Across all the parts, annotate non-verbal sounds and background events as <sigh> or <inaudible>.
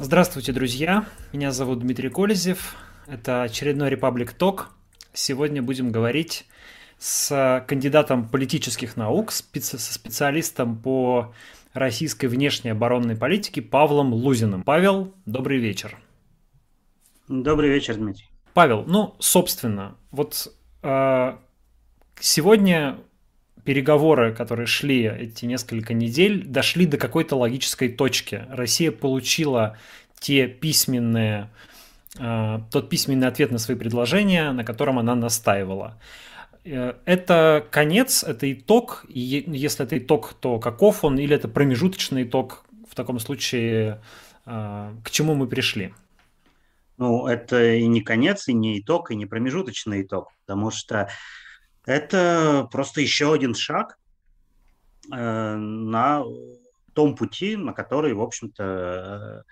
Здравствуйте, друзья! Меня зовут Дмитрий Колезев. Это очередной Republic Talk. Сегодня будем говорить с кандидатом политических наук, со специалистом по российской внешней оборонной политике Павлом Лузиным. Павел, добрый вечер. Добрый вечер, Дмитрий. Павел, ну, собственно, вот э, сегодня переговоры, которые шли эти несколько недель, дошли до какой-то логической точки. Россия получила те письменные, э, тот письменный ответ на свои предложения, на котором она настаивала. Э, это конец, это итог, и если это итог, то каков он, или это промежуточный итог, в таком случае, э, к чему мы пришли? Ну, это и не конец, и не итог, и не промежуточный итог, потому что это просто еще один шаг э, на том пути, на который, в общем-то,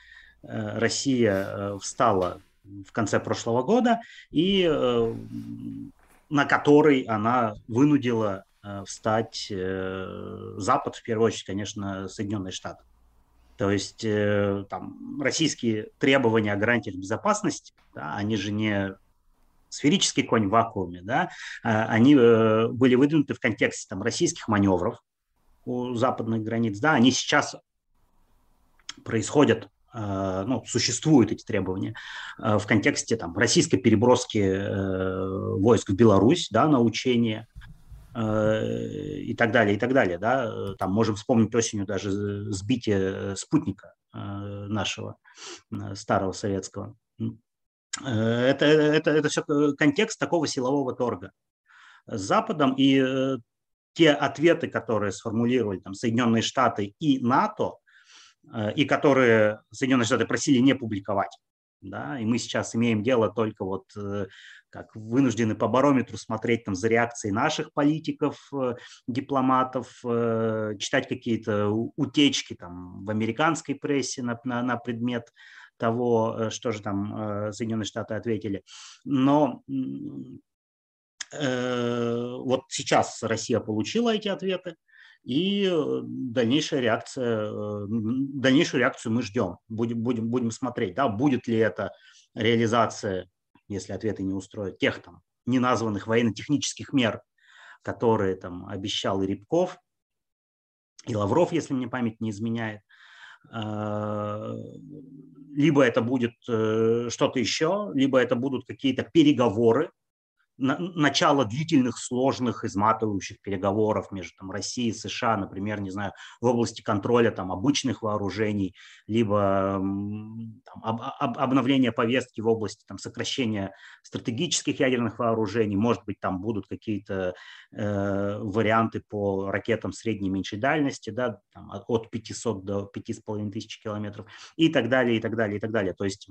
э, э, Россия встала в конце прошлого года и на который она вынудила встать Запад, в первую очередь, конечно, Соединенные Штаты. То есть там российские требования о гарантиях безопасности, да, они же не сферический конь в вакууме, да, а, они э, были выдвинуты в контексте там, российских маневров у западных границ, да, они сейчас происходят э, ну, существуют эти требования э, в контексте там, российской переброски войск в Беларусь да, на учения и так далее, и так далее. Да? Там можем вспомнить осенью даже сбитие спутника нашего старого советского. Э, это, это, это все контекст такого силового торга с Западом. И э, те ответы, которые сформулировали там, Соединенные Штаты и НАТО, э, и которые Соединенные Штаты просили не публиковать. Да, и мы сейчас имеем дело только вот как вынуждены по барометру смотреть там за реакцией наших политиков, дипломатов, читать какие-то утечки там в американской прессе на, на, на предмет того, э, что же там э, Соединенные Штаты ответили. Но э, вот сейчас Россия получила эти ответы, и дальнейшая реакция, дальнейшую реакцию мы ждем, будем, будем, будем смотреть, да, будет ли это реализация, если ответы не устроят, тех там неназванных военно-технических мер, которые там обещал и Рябков, и Лавров, если мне память не изменяет, либо это будет э, что-то еще, либо это будут какие-то переговоры, начало длительных, сложных, изматывающих переговоров между там, Россией и США, например, не знаю, в области контроля там, обычных вооружений, либо там, об, об, обновления повестки в области там, сокращения стратегических ядерных вооружений, может быть, там будут какие-то э, варианты по ракетам средней и меньшей дальности, да, там, от 500 до 5500 километров и так далее, и так далее, и так далее. То есть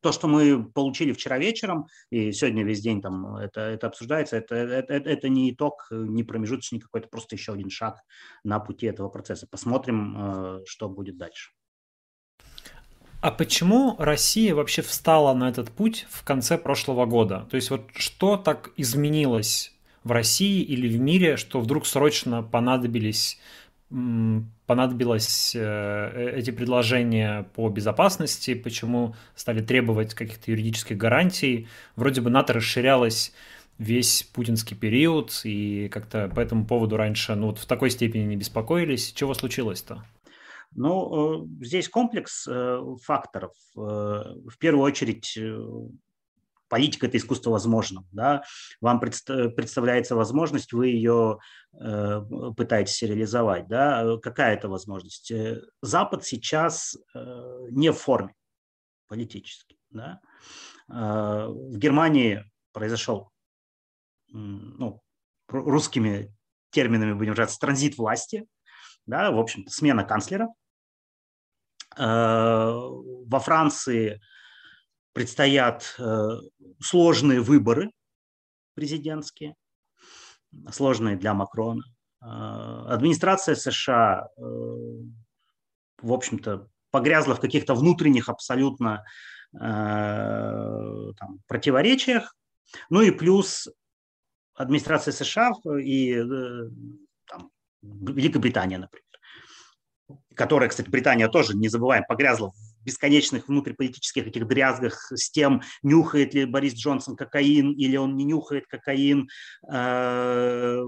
то, что мы получили вчера вечером, и сегодня весь день там это, это обсуждается, это, это, это не итог, не промежуточный какой-то, просто еще один шаг на пути этого процесса. Посмотрим, э, что будет дальше. А почему Россия вообще встала на этот путь в конце прошлого года? То есть вот что так изменилось в России или в мире, что вдруг срочно понадобились понадобилось э, эти предложения по безопасности, почему стали требовать каких-то юридических гарантий. Вроде бы НАТО расширялось весь путинский период, и как-то по этому поводу раньше ну, вот в такой степени не беспокоились. Чего случилось-то? Ну, э, здесь комплекс э, факторов. В первую очередь политика – это искусство возможного. Да? Вам представляется возможность, вы ее э, пытаетесь реализовать. Да? Какая это возможность? Э, Запад сейчас э, не в форме политически. Да? В Германии произошел, ну, русскими терминами будем называть, транзит власти, да, в общем-то, смена канцлера. Во Франции предстоят сложные выборы президентские, сложные для Макрона. Администрация США, в общем-то, погрязла в каких-то внутренних абсолютно там, противоречиях. Ну и плюс администрация США и там, Великобритания, например, которая, кстати, Британия тоже, не забываем, погрязла бесконечных внутриполитических этих дрязгах с тем, нюхает ли Борис Джонсон кокаин или он не нюхает кокаин, э,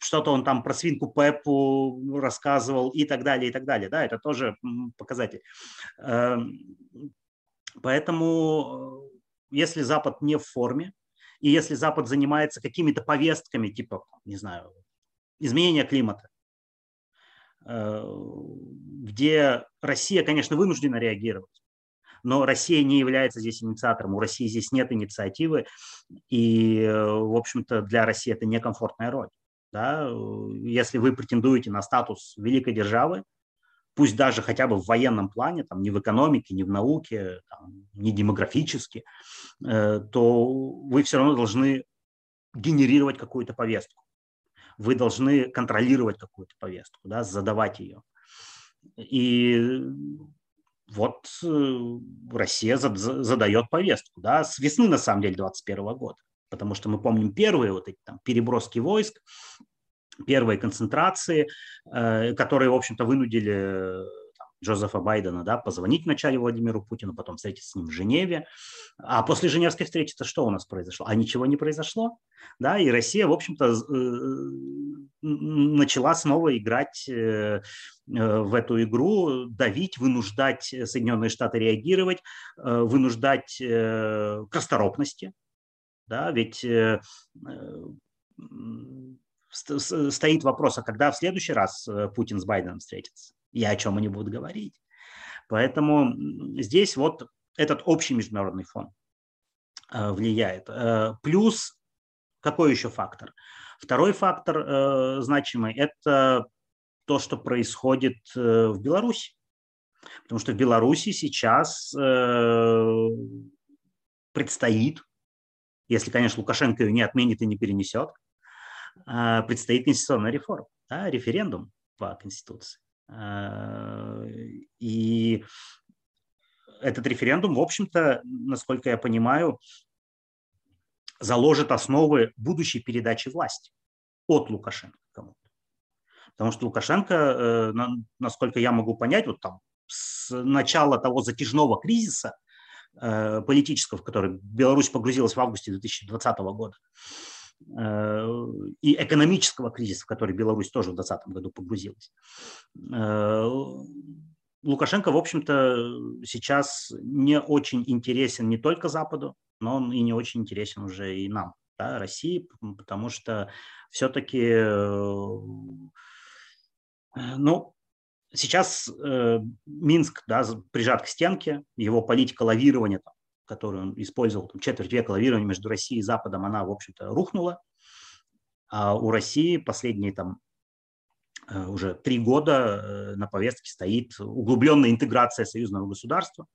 что-то он там про свинку Пеппу рассказывал и так далее, и так далее. Да, это тоже показатель. Эм, поэтому, э, если Запад не в форме, и если Запад занимается какими-то повестками, типа, не знаю, изменения климата, Э, где Россия, конечно, вынуждена реагировать, но Россия не является здесь инициатором, у России здесь нет инициативы, и, в общем-то, для России это некомфортная роль. Да? Если вы претендуете на статус великой державы, пусть даже хотя бы в военном плане, там, не в экономике, не в науке, там, не демографически, э, то вы все равно должны генерировать какую-то повестку вы должны контролировать какую-то повестку, да, задавать ее. И вот э, Россия задает повестку, да, с весны, на самом деле, 2021 года. Потому что мы помним первые вот эти там переброски войск, первые концентрации, э, которые, в общем-то, вынудили Джозефа Байдена, да, позвонить вначале Владимиру Путину, потом встретиться с ним в Женеве. А после Женевской встречи-то что у нас произошло? А ничего не произошло. Да, и Россия, в общем-то, э, начала снова играть э, э, в эту игру, давить, вынуждать Соединенные Штаты реагировать, вынуждать к расторопности. Да, ведь стоит вопрос, а когда в следующий раз Путин с Байденом встретится? И о чем они будут говорить. Поэтому здесь вот этот общий международный фон э, влияет. Э, плюс какой еще фактор? Второй фактор э, значимый – это то, что происходит в Беларуси. Потому что в Беларуси сейчас предстоит, если, конечно, Лукашенко ее не отменит и не перенесет, предстоит конституционная реформа, да, референдум по Конституции. Э, и этот референдум, в общем-то, насколько я понимаю, заложит основы будущей передачи власти от Лукашенко кому-то. Потому что Лукашенко, э, насколько я могу понять, вот там с начала того затяжного кризиса э, политического, в который Беларусь погрузилась в августе 2020 года, и экономического кризиса, в который Беларусь тоже в 2020 году погрузилась. Э, Лукашенко, в общем-то, сейчас не очень интересен не только Западу, но он и не очень интересен уже и нам, да, России, потому что все-таки, э, ну, сейчас Минск да, прижат к стенке, его политика лавирования там, которую он использовал там, четверть века лавирования между Россией и Западом, она, в общем-то, рухнула. А у России последние там э, уже три года э, на повестке стоит углубленная интеграция союзного государства,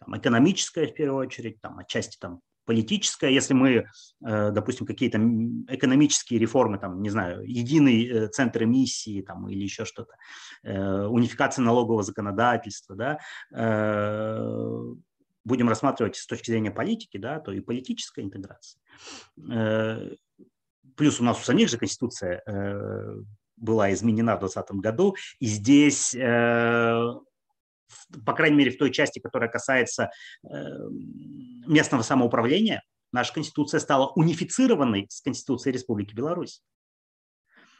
там, экономическая в первую очередь, там, отчасти там, политическая. Если мы, э, допустим, какие-то экономические реформы, там, не знаю, единый центр эмиссии там, или еще что-то, унификация налогового законодательства, да, будем рассматривать с точки зрения политики, да, то и политическая интеграция. Э, плюс у нас у самих же Конституция э, была изменена в 2020 году, и здесь, э, по крайней мере, в той части, которая касается местного самоуправления, наша Конституция стала унифицированной с Конституцией Республики Беларусь.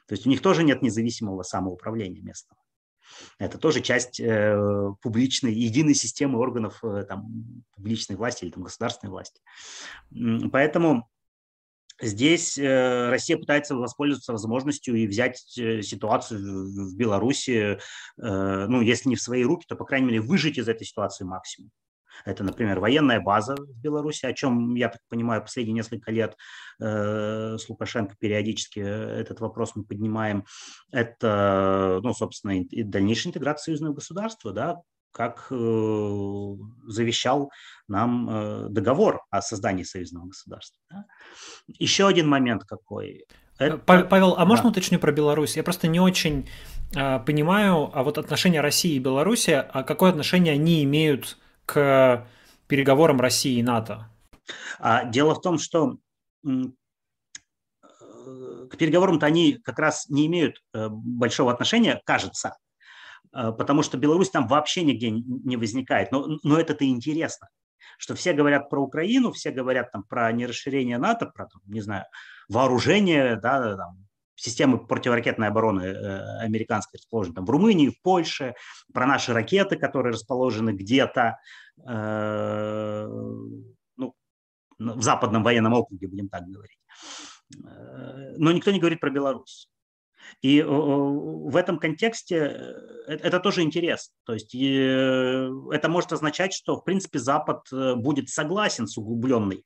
То есть у них тоже нет независимого самоуправления местного. Это тоже часть э, публичной, единой системы органов э, там, публичной власти или там, государственной власти. Поэтому здесь э, Россия пытается воспользоваться возможностью и взять э, ситуацию в, Беларуси, э, ну, если не в свои руки, то, по крайней мере, выжить из этой ситуации максимум. Это, например, военная база в Беларуси, о чем, я так понимаю, последние несколько лет э, с Лукашенко периодически этот вопрос мы поднимаем. Это, ну, собственно, и дальнейшая интеграция союзного государства, да, как э, завещал нам договор о создании союзного государства. Да? Еще один момент какой. Это... Павел, а можно да. уточню про Беларусь? Я просто не очень э, понимаю, а вот отношения России и Беларуси, а какое отношение они имеют к переговорам России и НАТО? А, дело в том, что к переговорам-то они как раз не имеют э, большого отношения, кажется, э, потому что Беларусь там вообще нигде не возникает. Но, но это-то интересно, что все говорят про Украину, все говорят там про нерасширение НАТО, про, не знаю, вооружение, да, там, системы противоракетной обороны э, американской расположены там в Румынии, в Польше, про наши ракеты, которые расположены где-то э, ну, в западном военном округе, будем так говорить. Э, но никто не говорит про Беларусь. И в этом контексте это тоже интересно. То есть это может означать, что, в принципе, Запад будет согласен с углубленной,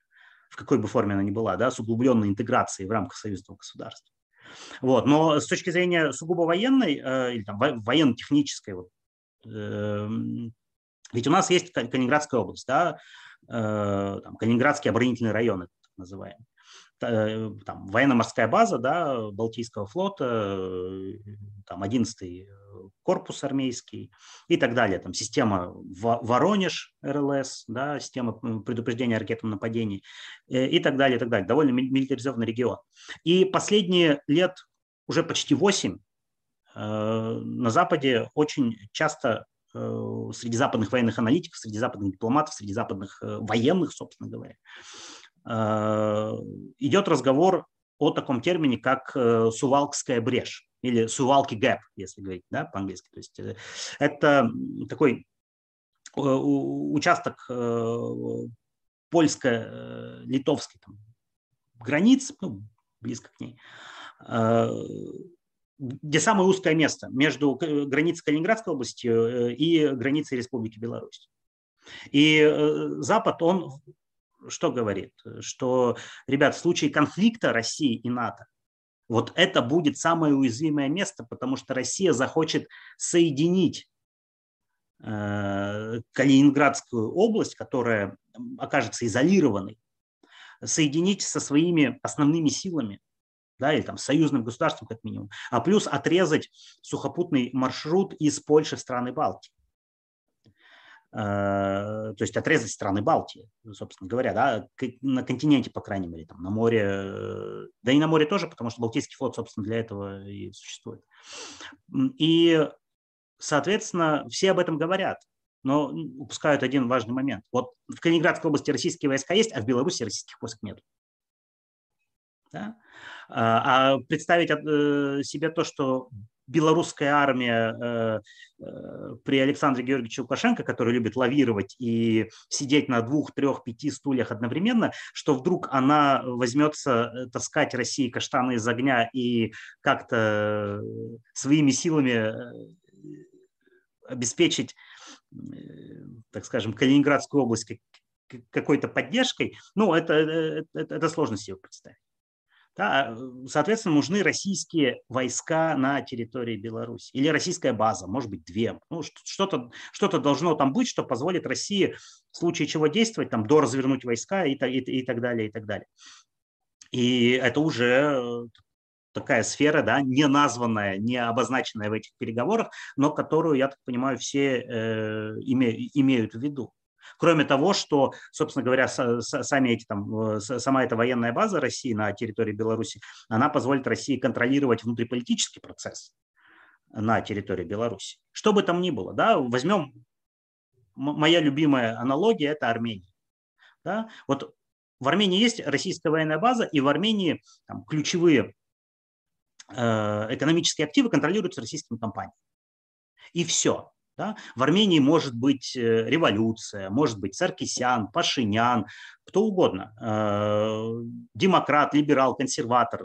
в какой бы форме она ни была, да, с углубленной интеграцией в рамках союзного государства. Вот. Но с точки зрения сугубо военной э, или там, военно-технической, вот, э, ведь у нас есть Калининградская область, да, э, там, Калининградские оборонительные районы, так называемые. Э, там, военно-морская база да, Балтийского флота, э, там, 11-й корпус армейский и так далее. Там система Воронеж РЛС, да, система предупреждения о ракетном нападении э, и так далее, и так далее. Довольно милитаризованный регион. И последние лет, уже почти 8, на Западе очень часто среди западных военных аналитиков, среди западных дипломатов, среди западных военных, собственно говоря, идет разговор о таком термине, как э, сувалкская брешь или сувалки гэп, если говорить да, по-английски. То есть э, это такой участок польско-литовской границ, ну, близко к ней, где самое узкое место между границей Калининградской области и границей Республики Беларусь. И Запад, он что говорит? Что, ребят, в случае конфликта России и НАТО, вот это будет самое уязвимое место, потому что Россия захочет соединить э, Калининградскую область, которая окажется изолированной, соединить со своими основными силами, да, или там союзным государством как минимум, а плюс отрезать сухопутный маршрут из Польши в страны Балтии. Э, то есть отрезать страны Балтии, собственно говоря, да, на континенте, по крайней мере, там, на море, да и на море тоже, потому что Балтийский флот, собственно, для этого и существует. И, соответственно, все об этом говорят, но упускают один важный момент. Вот в Калининградской области российские войска есть, а в Беларуси российских войск нет. Да? А, а представить э, себе то, что белорусская армия э, э, при Александре Георгиевиче Лукашенко, который любит лавировать и сидеть на двух, трех, пяти стульях одновременно, что вдруг она возьмется э, таскать России каштаны из огня и как-то своими силами обеспечить, так скажем, Калининградскую область какой-то поддержкой, ну, это, это, это сложно себе представить. Да, соответственно, нужны российские войска на территории Беларуси или российская база, может быть, две. Ну, что-то, что-то должно там быть, что позволит России в случае чего действовать, там, до развернуть войска и, и, и так далее, и так далее. И это уже такая сфера, да, не названная, не обозначенная в этих переговорах, но которую, я так понимаю, все э, име, имеют в виду. Кроме того, что, собственно говоря, сами эти, там, сама эта военная база России на территории Беларуси, она позволит России контролировать внутриполитический процесс на территории Беларуси. Что бы там ни было, да, возьмем моя любимая аналогия – это Армения. Да? Вот в Армении есть российская военная база, и в Армении там, ключевые э, экономические активы контролируются российскими компаниями. И все. Да? В Армении может быть э, революция, может быть Саркисян, Пашинян, кто угодно, э, демократ, либерал, консерватор,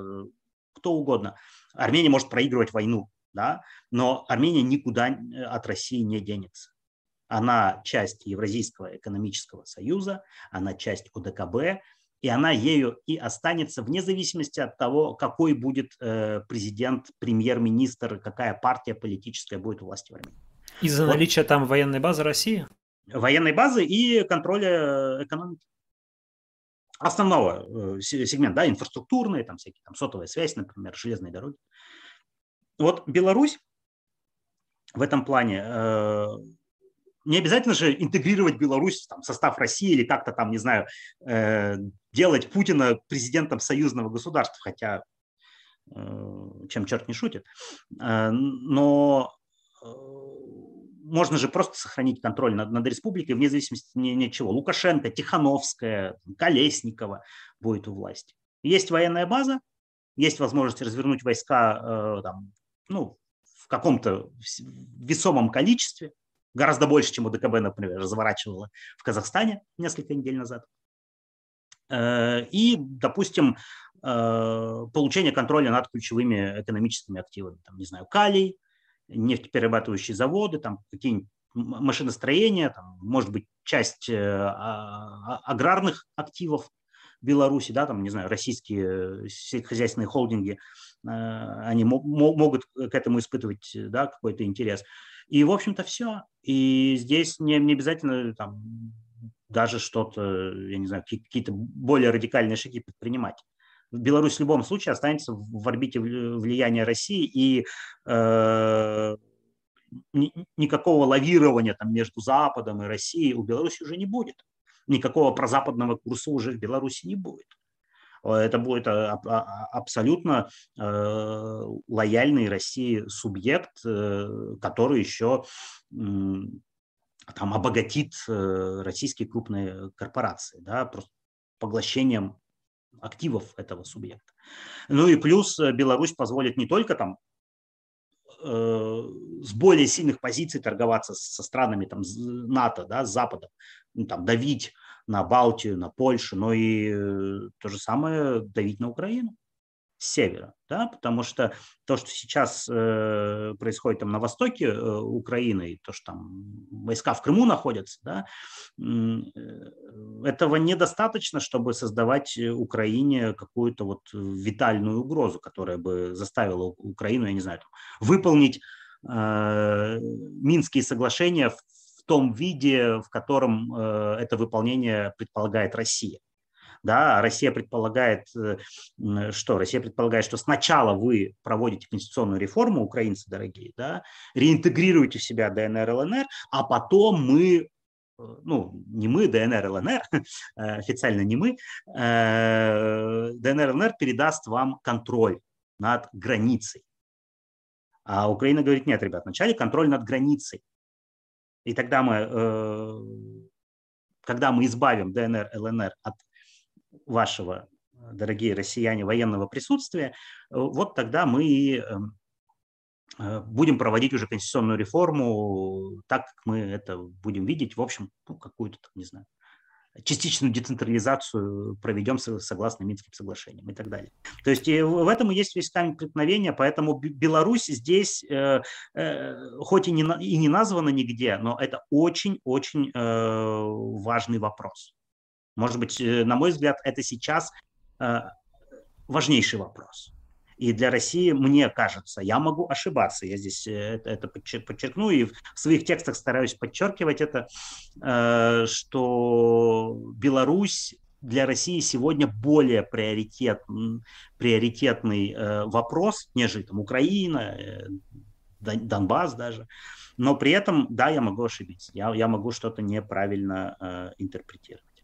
кто угодно. Армения может проигрывать войну, да? но Армения никуда э, от России не денется. Она часть Евразийского экономического союза, она часть УДКБ, и она ею и останется вне зависимости от того, какой будет президент, премьер-министр, какая партия политическая будет у власти в Армении. Из-за вот. наличия там военной базы России? военной базы и контроля экономики. Основного сегмента, да, инфраструктурные, там всякие, там сотовая связь, например, железные дороги. Вот Беларусь в этом плане не обязательно же интегрировать Беларусь там, в состав России или как-то там, не знаю, э, делать Путина президентом союзного государства, хотя э, чем черт не шутит. Э, но э, можно же просто сохранить контроль над, над республикой вне зависимости ни, ни от чего. Лукашенко, Тихановская, Колесникова будет у власти. Есть военная база, есть возможность развернуть войска э, там, ну, в каком-то весомом количестве, гораздо больше, чем у ДКБ, например, разворачивала в Казахстане несколько недель назад. Э, и, допустим, э, получение контроля над ключевыми экономическими активами, там, не знаю, калий, нефтеперерабатывающие заводы, там какие-нибудь машиностроения, там, может быть, часть э, а, а, аграрных активов Беларуси, да, там, не знаю, российские сельскохозяйственные холдинги, они могут к этому испытывать да, какой-то интерес. И, в общем-то, все. И здесь не, не обязательно там, даже что-то, я не знаю, какие-то более радикальные шаги предпринимать. Беларусь в любом случае останется в орбите влияния России, и э, никакого лавирования там, между Западом и Россией у Беларуси уже не будет. Никакого прозападного курса уже в Беларуси не будет. Это будет а, а, абсолютно э, лояльный России субъект, э, который еще там обогатит э, российские крупные корпорации, да, просто поглощением активов этого субъекта. Ну и плюс Беларусь позволит не только там с более сильных позиций торговаться со странами там, НАТО, да, с Западом, ну, там, давить на Балтию, на Польшу, но и э, то же самое давить на Украину с севера, да, потому что то, что сейчас э, происходит там на востоке э, Украины, и то, что там войска в Крыму находятся, да, э, этого недостаточно, чтобы создавать Украине какую-то вот витальную угрозу, которая бы заставила Украину, я не знаю, там, выполнить э, Минские соглашения в том виде, в котором э, это выполнение предполагает Россия. Да, Россия предполагает, э, что? Россия предполагает, что сначала вы проводите конституционную реформу, украинцы дорогие, да, реинтегрируете в себя ДНР, ЛНР, а потом мы э, ну, не мы, ДНР, ЛНР, <laughs> официально не мы, ДНР, ЛНР передаст вам контроль над границей. А Украина говорит, нет, ребят, вначале контроль над границей. И тогда мы, э, когда мы избавим ДНР, ЛНР от вашего, дорогие россияне, военного присутствия, вот тогда мы и эм, э, будем проводить уже конституционную реформу так, как мы это будем видеть, в общем, ну, какую-то, не знаю, частичную децентрализацию проведем согласно Минским соглашениям и так далее. То есть в этом и есть весь камень преткновения, поэтому Беларусь здесь, э, э, хоть и не, и не названа нигде, но это очень-очень э, важный вопрос. Может быть, на мой взгляд, это сейчас важнейший вопрос. И для России, мне кажется, я могу ошибаться, я здесь э, это, подчеркну и в своих текстах стараюсь подчеркивать это, э, что Беларусь для России сегодня более приоритет, приоритетный э, вопрос, нежели там Украина, Донбасс даже. Но при этом, да, я могу ошибиться, я, я могу что-то неправильно э, интерпретировать.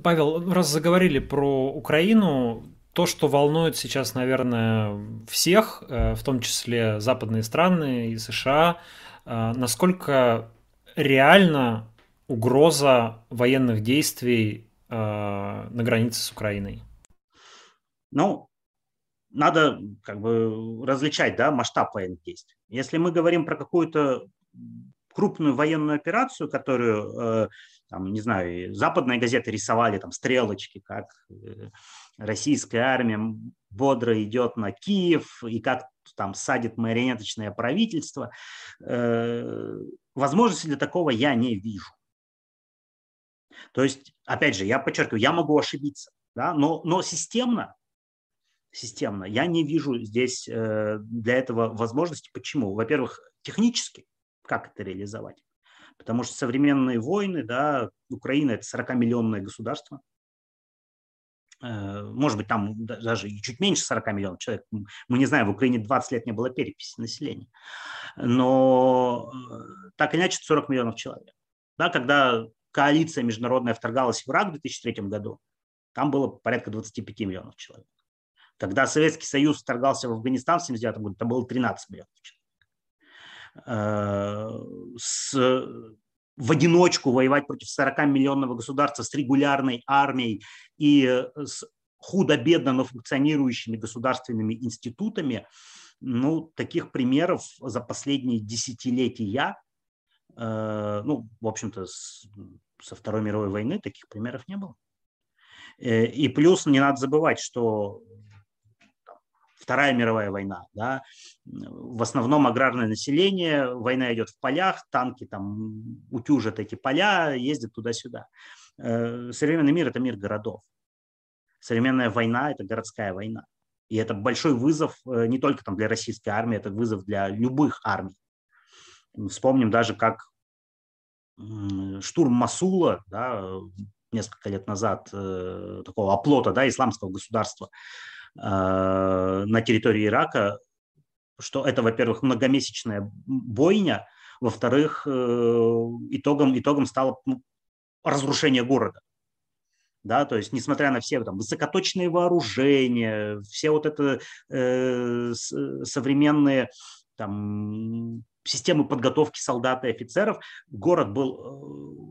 Павел, раз заговорили про Украину, то, что волнует сейчас, наверное, всех, э, в том числе западные страны и США, э, насколько реально угроза военных действий э, на границе с Украиной? Ну, надо как бы различать да, масштаб военных действий. Если мы говорим про какую-то крупную военную операцию, которую, там, не знаю, западные газеты рисовали, там, стрелочки, как российская армия бодро идет на Киев и как там садит марионеточное правительство. Э, возможности для такого я не вижу. То есть, опять же, я подчеркиваю, я могу ошибиться, да, но, но системно, системно я не вижу здесь э, для этого возможности. Почему? Во-первых, технически, как это реализовать? Потому что современные войны, да, Украина – это 40-миллионное государство, Э, может быть, там даже чуть меньше 40 миллионов человек. Мы не знаем, в Украине 20 лет не было переписи населения. Но э, так иначе 40 миллионов человек. Да, когда коалиция международная вторгалась в Ирак в 2003 году, там было порядка 25 миллионов человек. Когда Советский Союз вторгался в Афганистан в 1979 году, там было 13 миллионов человек. Э, с в одиночку воевать против 40-миллионного государства с регулярной армией и э, с худо-бедно, но функционирующими государственными институтами, ну, таких примеров за последние десятилетия, э, ну, в общем-то, с, со Второй мировой войны таких примеров не было. Э, и плюс не надо забывать, что Вторая мировая война, да, в основном аграрное население, война идет в полях, танки там утюжат эти поля, ездят туда-сюда. Э, современный мир – это мир городов. Современная война – это городская война. И это большой вызов э, не только там для российской армии, это вызов для любых армий. Вспомним даже, как штурм Масула да, несколько лет назад, э, такого оплота да, исламского государства, на территории Ирака, что это, во-первых, многомесячная бойня, во-вторых, э, итогом, итогом стало ну, разрушение города. Да, то есть, несмотря на все там, высокоточные вооружения, все вот это э, современные там, системы подготовки солдат и офицеров, город был э,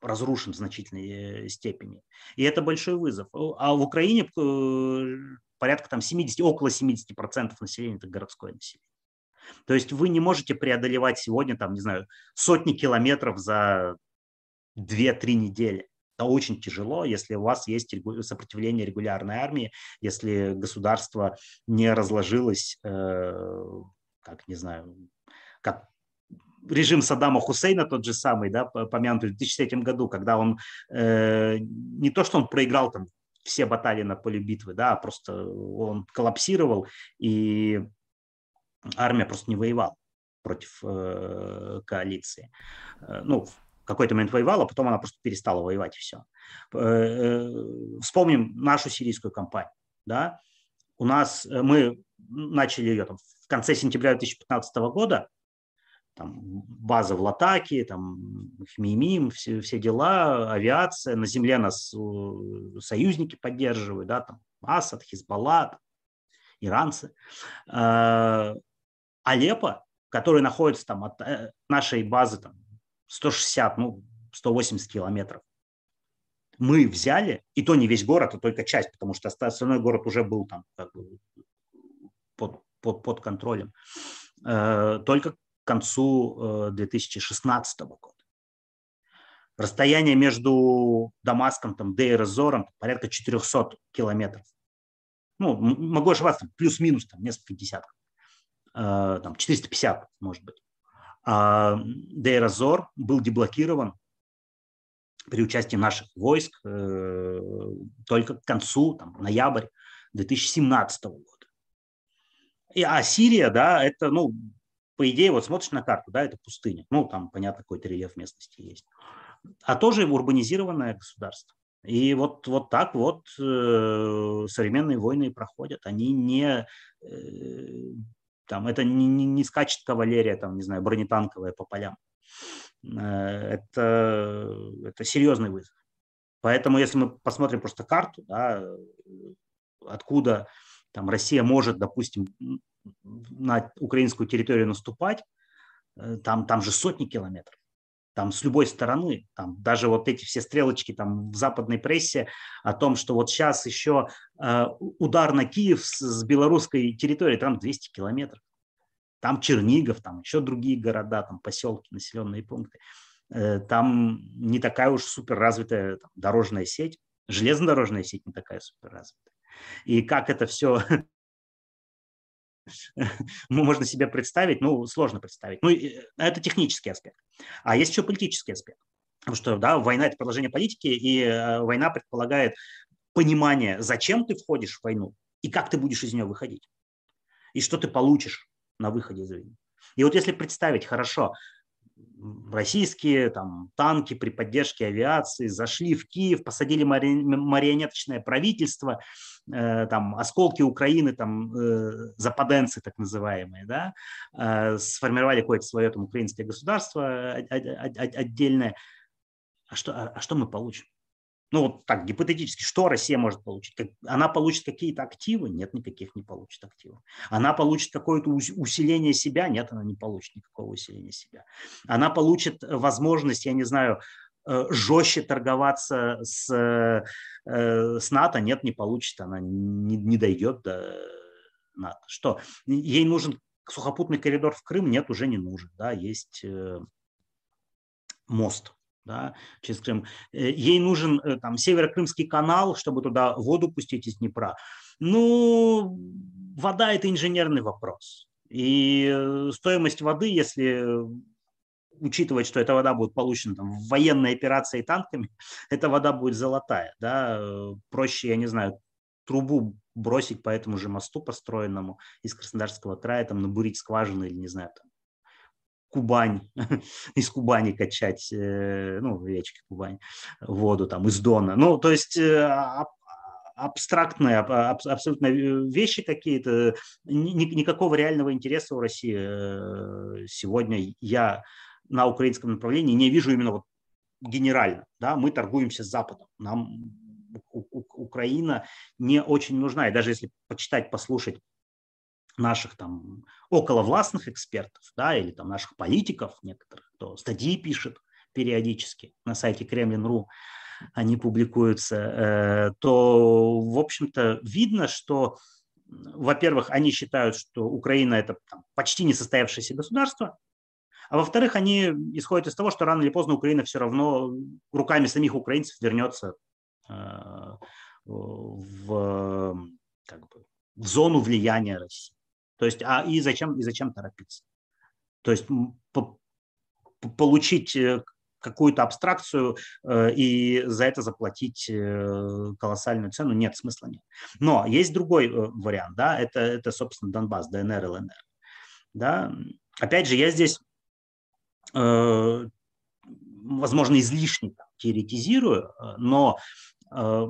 разрушен в значительной э, степени. И это большой вызов. А в Украине э, порядка там 70, около 70% населения это городское население. То есть вы не можете преодолевать сегодня, там, не знаю, сотни километров за 2-3 недели. Это очень тяжело, если у вас есть сопротивление регулярной армии, если государство не разложилось, э, как, не знаю, как режим Саддама Хусейна тот же самый, да, помянутый в 2003 году, когда он э, не то, что он проиграл там все баталии на поле битвы, да, а просто он коллапсировал, и армия просто не воевала против э, коалиции. Э, ну, в какой-то момент воевала, потом она просто перестала воевать, и все. Э, э, вспомним нашу сирийскую кампанию, да, у нас, э, мы начали ее там в конце сентября 2015 года, там, база в Латаке, там, Хмеймим, все, все дела, авиация, на земле нас э, союзники поддерживают, да, там, Асад, Хизбалла, иранцы. А, Алеппо, который находится там от э, нашей базы там, 160, ну, 180 километров, мы взяли, и то не весь город, а только часть, потому что остальной город уже был там как бы под, под, под контролем. Э, только концу 2016 э, года. Расстояние между Дамаском, там, Дейр порядка 400 километров. Ну, могу ошибаться, плюс-минус там, несколько десятков. Э, там, 450, может быть. А Дейр был деблокирован при участии наших войск э, только к концу, там, ноябрь 2017 года. И, а Сирия, да, это, ну, по идее, вот смотришь на карту, да, это пустыня. Ну, там, понятно, какой-то рельеф местности есть. А тоже урбанизированное государство. И вот, вот так вот э, современные войны проходят. Они не... Э, там, это не, не, не скачет кавалерия, там, не знаю, бронетанковая по полям. Э, это, это серьезный вызов. Поэтому, если мы посмотрим просто карту, да, откуда там Россия может, допустим, на украинскую территорию наступать, э, там, там же сотни километров. Там с любой стороны, там даже вот эти все стрелочки там в западной прессе о том, что вот сейчас еще э, удар на Киев с, с белорусской территории, там 200 километров. Там Чернигов, там еще другие города, там поселки, населенные пункты. Э, там не такая уж супер развитая там, дорожная сеть, железнодорожная сеть не такая супер развитая. И как это все <laughs> <laughs> можно себе представить, ну, сложно представить. Ну, это технический аспект. А есть еще политический аспект. Потому что, да, война – это продолжение политики, и э, война предполагает понимание, зачем ты входишь в войну и как ты будешь из нее выходить. И что ты получишь на выходе из войны. И вот если представить хорошо, российские там, танки при поддержке авиации зашли в Киев, посадили мари... марионеточное правительство, э, там, осколки Украины, там, э, западенцы так называемые, да, э, сформировали какое-то свое там, украинское государство отдельное. А что, а, а что мы получим? Ну, вот так, гипотетически, что Россия может получить? Она получит какие-то активы? Нет, никаких не получит активов. Она получит какое-то усиление себя? Нет, она не получит никакого усиления себя. Она получит возможность, я не знаю, э, жестче торговаться с, э, с НАТО? Нет, не получит. Она не, не дойдет до НАТО. Что? Ей нужен сухопутный коридор в Крым? Нет, уже не нужен. Да, есть э, мост да, через Крым. Э, ей нужен э, там Северокрымский канал, чтобы туда воду пустить из Днепра. Ну, вода – это инженерный вопрос. И э, стоимость воды, если учитывать, что эта вода будет получена там, в военной операции танками, <laughs> эта вода будет золотая. Да? Проще, я не знаю, трубу бросить по этому же мосту построенному из Краснодарского края, там, набурить скважины или, не знаю, там, Кубань, <laughs> из Кубани качать, э, ну, речки Кубань, воду там из Дона. Ну, то есть э, абстрактные абсолютно вещи какие-то, никакого реального интереса у России э, сегодня я на украинском направлении не вижу именно вот генерально. Да? Мы торгуемся с Западом. Нам Украина не очень нужна. И даже если почитать, послушать наших там околовластных экспертов, да, или там наших политиков некоторых, кто статьи пишет периодически на сайте Кремлин.ру, они публикуются, э, то, в общем-то, видно, что, во-первых, они считают, что Украина это там, почти не состоявшееся государство, а во-вторых, они исходят из того, что рано или поздно Украина все равно руками самих украинцев вернется э, в, как бы, в зону влияния России. То есть, а и зачем, и зачем торопиться? То есть по, по, получить э, какую-то абстракцию э, и за это заплатить э, колоссальную цену нет смысла нет. Но есть другой э, вариант, да, это, это собственно Донбасс, ДНР, ЛНР. Да? Опять же, я здесь, возможно, излишне теоретизирую, э, но э,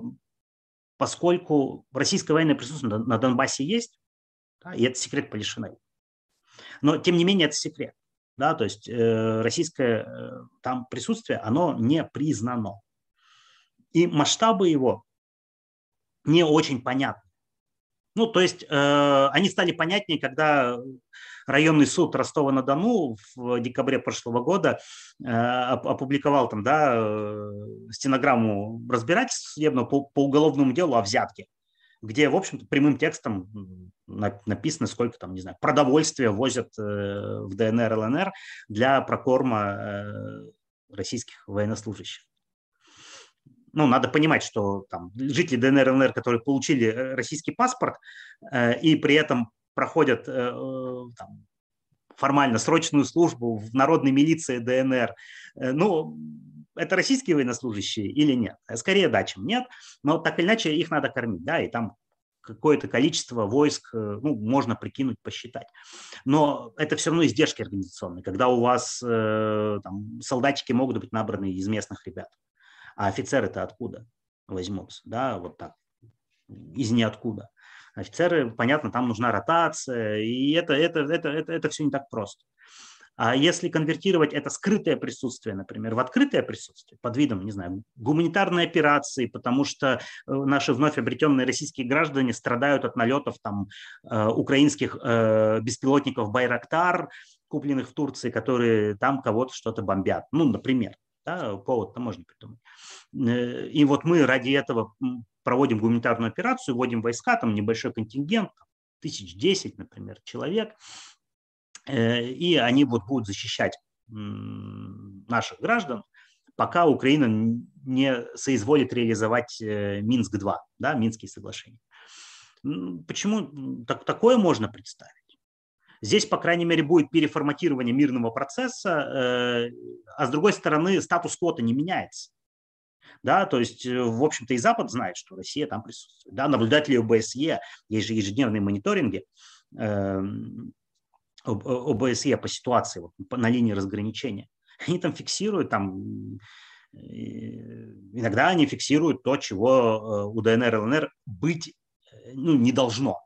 поскольку российское военное присутствие на, Донбассе есть, да, и это секрет Полишиной. Но, тем не менее, это секрет. Да, то есть э, российское э, там присутствие, оно не признано. И масштабы его не очень понятны. Ну, то есть э, они стали понятнее, когда районный суд Ростова-на-Дону в декабре прошлого года э, опубликовал там, да, э, стенограмму разбирательства судебного по, по уголовному делу о взятке где, в общем-то, прямым текстом написано, сколько там, не знаю, продовольствия возят э, в ДНР, ЛНР для прокорма российских военнослужащих. Ну, надо понимать, что там жители ДНР, ЛНР, которые получили российский паспорт и при этом проходят там, формально срочную службу в народной милиции ДНР, ну, это российские военнослужащие или нет? Скорее да, чем нет, но так или иначе их надо кормить, да, и там какое-то количество войск э, ну, можно прикинуть, посчитать. Но это все равно издержки организационные, когда у вас э, там, солдатики могут быть набраны из местных ребят, а офицеры-то откуда возьмутся, да, вот так, из ниоткуда. Офицеры, понятно, там нужна ротация, и это, это, это, это, это все не так просто. А если конвертировать это скрытое присутствие, например, в открытое присутствие под видом, не знаю, гуманитарной операции, потому что э, наши вновь обретенные российские граждане страдают от налетов там э, украинских э, беспилотников Байрактар, купленных в Турции, которые там кого-то что-то бомбят. Ну, например, да, повод-то можно придумать. И вот мы ради этого проводим гуманитарную операцию, вводим войска, там небольшой контингент, тысяч десять, например, человек, Э, и они вот будут защищать наших граждан, пока Украина не соизволит реализовать э, Минск-2, да, Минские соглашения. Почему так, такое можно представить? Здесь, по крайней мере, будет переформатирование мирного процесса, э, а с другой стороны, статус-кво не меняется. Да, то есть, в общем-то, и Запад знает, что Россия там присутствует. Да, наблюдатели ОБСЕ, есть же ежедневные мониторинги, эм, ОБСЕ по ситуации вот, на линии разграничения. Они там фиксируют, там, иногда они фиксируют то, чего у ДНР и ЛНР быть ну, не должно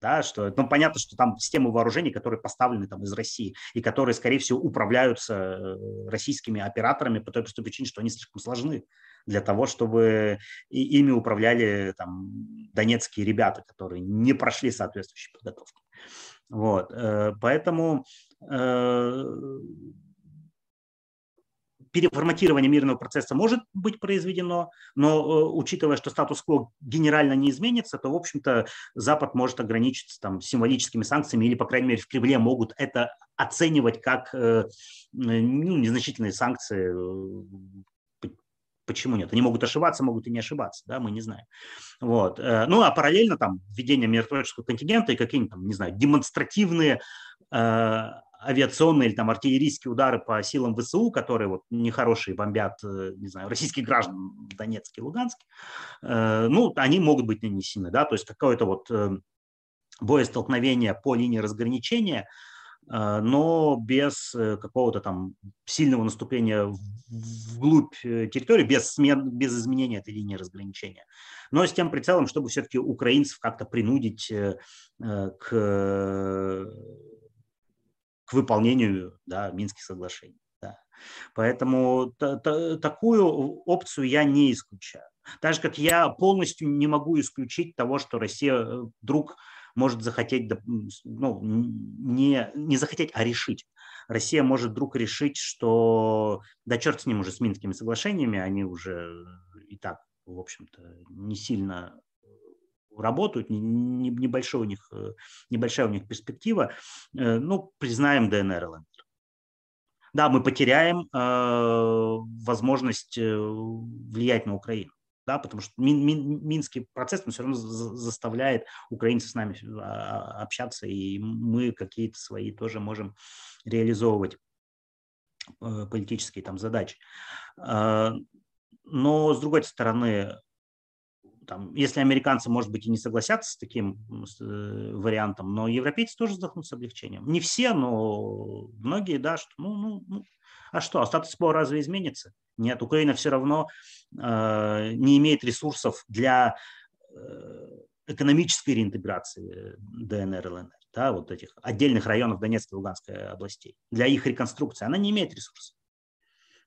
да, что, ну, понятно, что там системы вооружений, которые поставлены там из России и которые, скорее всего, управляются э, российскими операторами по той простой причине, что они слишком сложны для того, чтобы и, ими управляли там донецкие ребята, которые не прошли соответствующей подготовки. Вот, э, поэтому э, переформатирование мирного процесса может быть произведено, но э, учитывая, что статус-кво генерально не изменится, то, в общем-то, Запад может ограничиться там, символическими санкциями или, по крайней мере, в Кремле могут это оценивать как э, ну, незначительные санкции. Почему нет? Они могут ошибаться, могут и не ошибаться, да, мы не знаем. Вот. Э, ну, а параллельно там введение миротворческого контингента и какие-нибудь там, не знаю, демонстративные авиационные или там артиллерийские удары по силам ВСУ, которые вот нехорошие бомбят, э, не знаю, <laughs> российских граждан в Донецке и э, ну, они могут быть нанесены, да, то есть какое-то вот э, боестолкновение по линии разграничения, но без какого-то там сильного наступления вглубь территории, без, смен, без изменения этой линии разграничения. Но с тем прицелом, чтобы все-таки украинцев как-то принудить к к выполнению да, Минских соглашений. Да. Поэтому та, та, такую опцию я не исключаю. Так же, как я полностью не могу исключить того, что Россия э, вдруг может захотеть, ну, не, не захотеть, а решить. Россия может вдруг решить, что да черт с ним уже с Минскими соглашениями, они уже и так, в общем-то, не сильно работают, небольшой у них, э, небольшая у них перспектива, э, ну, признаем ДНР ЛНР. Да, мы потеряем э, возможность влиять на Украину, да, потому что мин, мин, минский процесс он все равно заставляет украинцев с нами а, общаться, и мы какие-то свои тоже можем реализовывать политические там задачи. Но, с другой стороны, там, если американцы, может быть, и не согласятся с таким э, вариантом, но европейцы тоже вздохнут с облегчением. Не все, но многие, да, что, ну, ну, ну а что, а статус-кво разве изменится? Нет, Украина все равно э, не имеет ресурсов для э, экономической реинтеграции ДНР и ЛНР, да, вот этих отдельных районов Донецкой и Луганской областей. Для их реконструкции она не имеет ресурсов.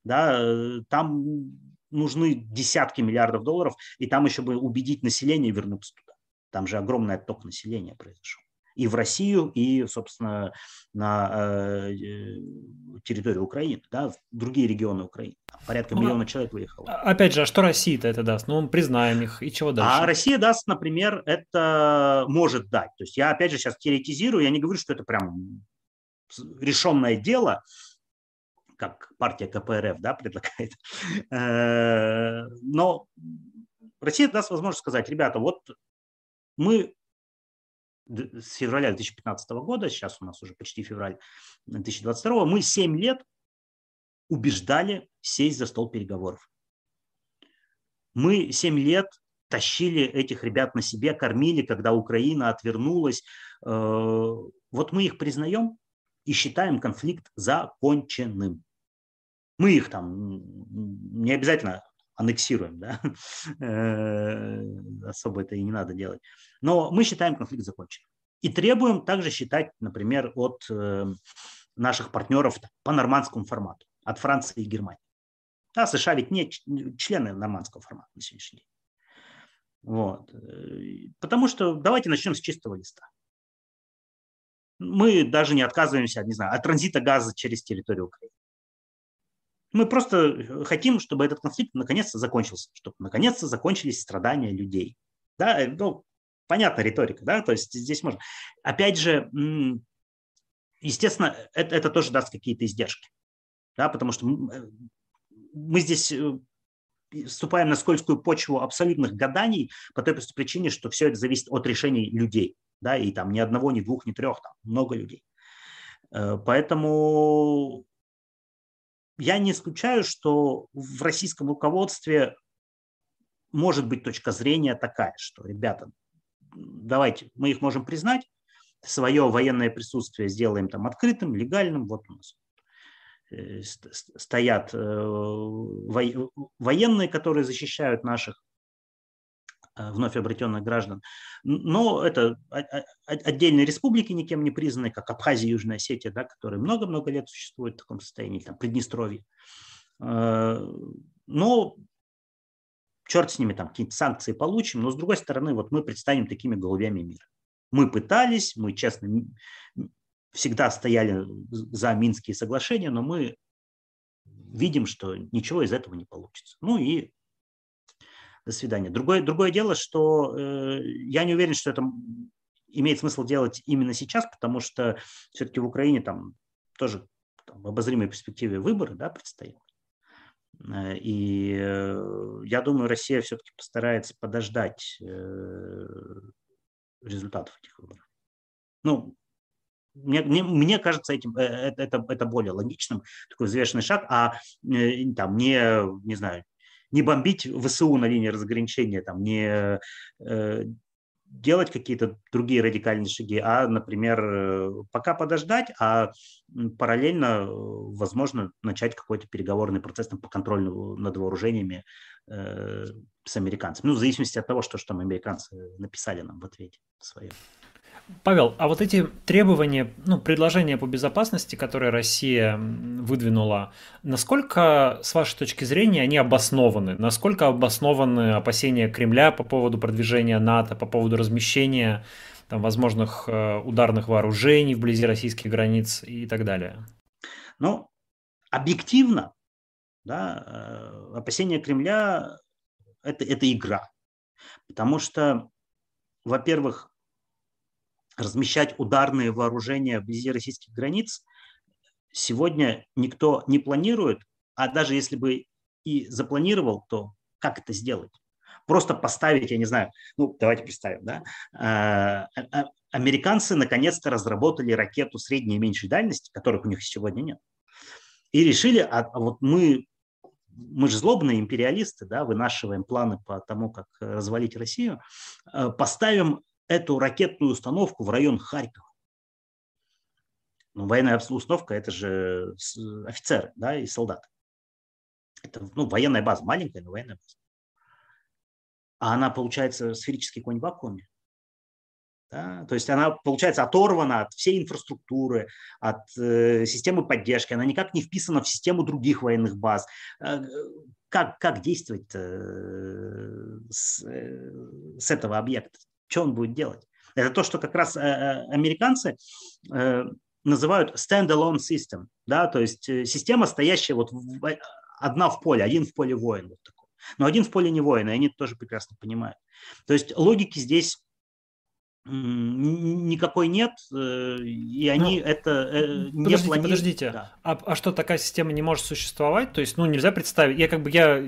Да, э, там нужны десятки миллиардов долларов, и там еще бы убедить население вернуться туда. Там же огромный отток населения произошел. И в Россию, и, собственно, на э, территорию Украины, да, в другие регионы Украины. порядка ну, миллиона человек выехало. А, опять же, а что Россия-то это даст? Ну, мы признаем их, и чего дальше? А Россия даст, например, это может дать. То есть я, опять же, сейчас теоретизирую, я не говорю, что это прям решенное дело, как партия КПРФ да, предлагает. <laughs> Э, но Россия даст возможность сказать, ребята, вот мы с февраля 2015 года, сейчас у нас уже почти февраль 2022, мы 7 лет убеждали сесть за стол переговоров. Мы 7 лет тащили этих ребят на себе, кормили, когда Украина отвернулась. Э, вот мы их признаем и считаем конфликт законченным. Мы их там не обязательно аннексируем, да, э, особо это и не надо делать. Но мы считаем конфликт законченным. И требуем также считать, например, от э, наших партнеров по нормандскому формату, от Франции и Германии. Да, США ведь не члены нормандского формата на сегодняшний день. Вот. Потому что давайте начнем с чистого листа. Мы даже не отказываемся, не знаю, от транзита газа через территорию Украины. Мы просто э, хотим, чтобы этот конфликт наконец-то закончился, чтобы наконец-то закончились страдания людей. Да, э, ну, понятная риторика, да, то есть здесь можно. Опять же, естественно, это, это тоже даст какие-то издержки, да, потому что э, мы здесь вступаем на скользкую почву абсолютных гаданий по той простой причине, что все это зависит от решений людей, да, и там ни одного, ни двух, ни трех, там много людей. Поэтому я не исключаю, что в российском руководстве может быть точка зрения такая, что, ребята, давайте, мы их можем признать, свое военное присутствие сделаем там открытым, легальным, вот у нас стоят военные, которые защищают наших вновь обретенных граждан. Но это отдельные республики, никем не признанные, как Абхазия и Южная Осетия, да, которые много-много лет существуют в таком состоянии, там, Приднестровье. Но черт с ними, там какие-то санкции получим, но с другой стороны, вот мы представим такими голубями мира. Мы пытались, мы честно всегда стояли за Минские соглашения, но мы видим, что ничего из этого не получится. Ну и до свидания. Другое, другое дело, что э, я не уверен, что это имеет смысл делать именно сейчас, потому что все-таки в Украине там тоже там, в обозримой перспективе выборы да, предстоят. Э, и э, я думаю, Россия все-таки постарается подождать э, результатов этих выборов. Ну, мне, мне, мне кажется, этим, это, это, более логичным, такой взвешенный шаг, а там не, не знаю, не бомбить ВСУ на линии разграничения, там, не делать какие-то другие радикальные шаги, а, например, э, пока подождать, а параллельно, э, возможно, начать какой-то переговорный процесс там, по контролю над вооружениями э, с американцами. Ну, в зависимости от того, что, что там американцы написали нам в ответе своем. Павел, а вот эти требования, ну, предложения по безопасности, которые Россия выдвинула, насколько, с вашей точки зрения, они обоснованы? Насколько обоснованы опасения Кремля по поводу продвижения НАТО, по поводу размещения там, возможных э, ударных вооружений вблизи российских границ и так далее? Ну, объективно, да, э, опасения Кремля это, это игра. Потому что, во-первых, размещать ударные вооружения вблизи российских границ сегодня никто не планирует, а даже если бы и запланировал, то как это сделать? Просто поставить, я не знаю, ну давайте представим, да, а, а, американцы наконец-то разработали ракету средней и меньшей дальности, которых у них сегодня нет, и решили, а, а вот мы мы же злобные империалисты, да, вынашиваем планы по тому, как развалить Россию, поставим эту ракетную установку в район Харькова. Ну, военная установка – это же офицеры да, и солдаты. Это ну, военная база, маленькая, но военная база. А она, получается, сферический конь в вакууме. Да? То есть она, получается, оторвана от всей инфраструктуры, от э, системы поддержки. Она никак не вписана в систему других военных баз. Э, как, как действовать э, с, э, с этого объекта? Что он будет делать? Это то, что как раз э, э, американцы э, называют stand-alone system, да, то есть система, стоящая вот одна в поле, один в поле воин. Вот такой. Но один в поле не воин, и они это тоже прекрасно понимают. То есть логики здесь никакой нет, э, и они ну, это э, не подождите, планируют. Подождите, да. а, а что такая система не может существовать? То есть, ну, нельзя представить. Я как бы я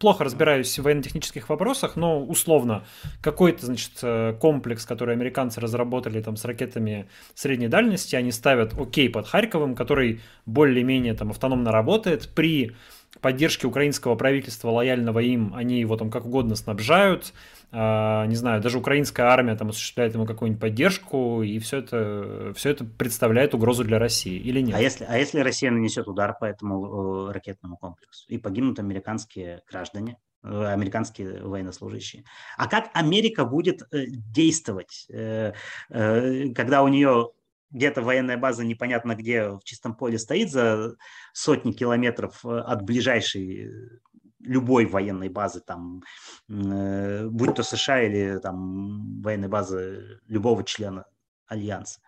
плохо разбираюсь в военно-технических вопросах, но условно какой-то, значит, э, комплекс, который американцы разработали там с ракетами средней дальности, они ставят окей под Харьковым, который более-менее там автономно работает при поддержке украинского правительства, лояльного им, они его там как угодно снабжают, а, не знаю, даже украинская армия там осуществляет ему какую-нибудь поддержку, и все это, все это представляет угрозу для России, или нет? А если, а если Россия нанесет удар по этому э, ракетному комплексу, и погибнут американские граждане, э, американские военнослужащие. А как Америка будет э, действовать, когда у нее где-то военная база непонятно где в чистом поле стоит за сотни километров э, от ближайшей э, любой военной базы, там, э, будь то США или там военной базы любого члена альянса.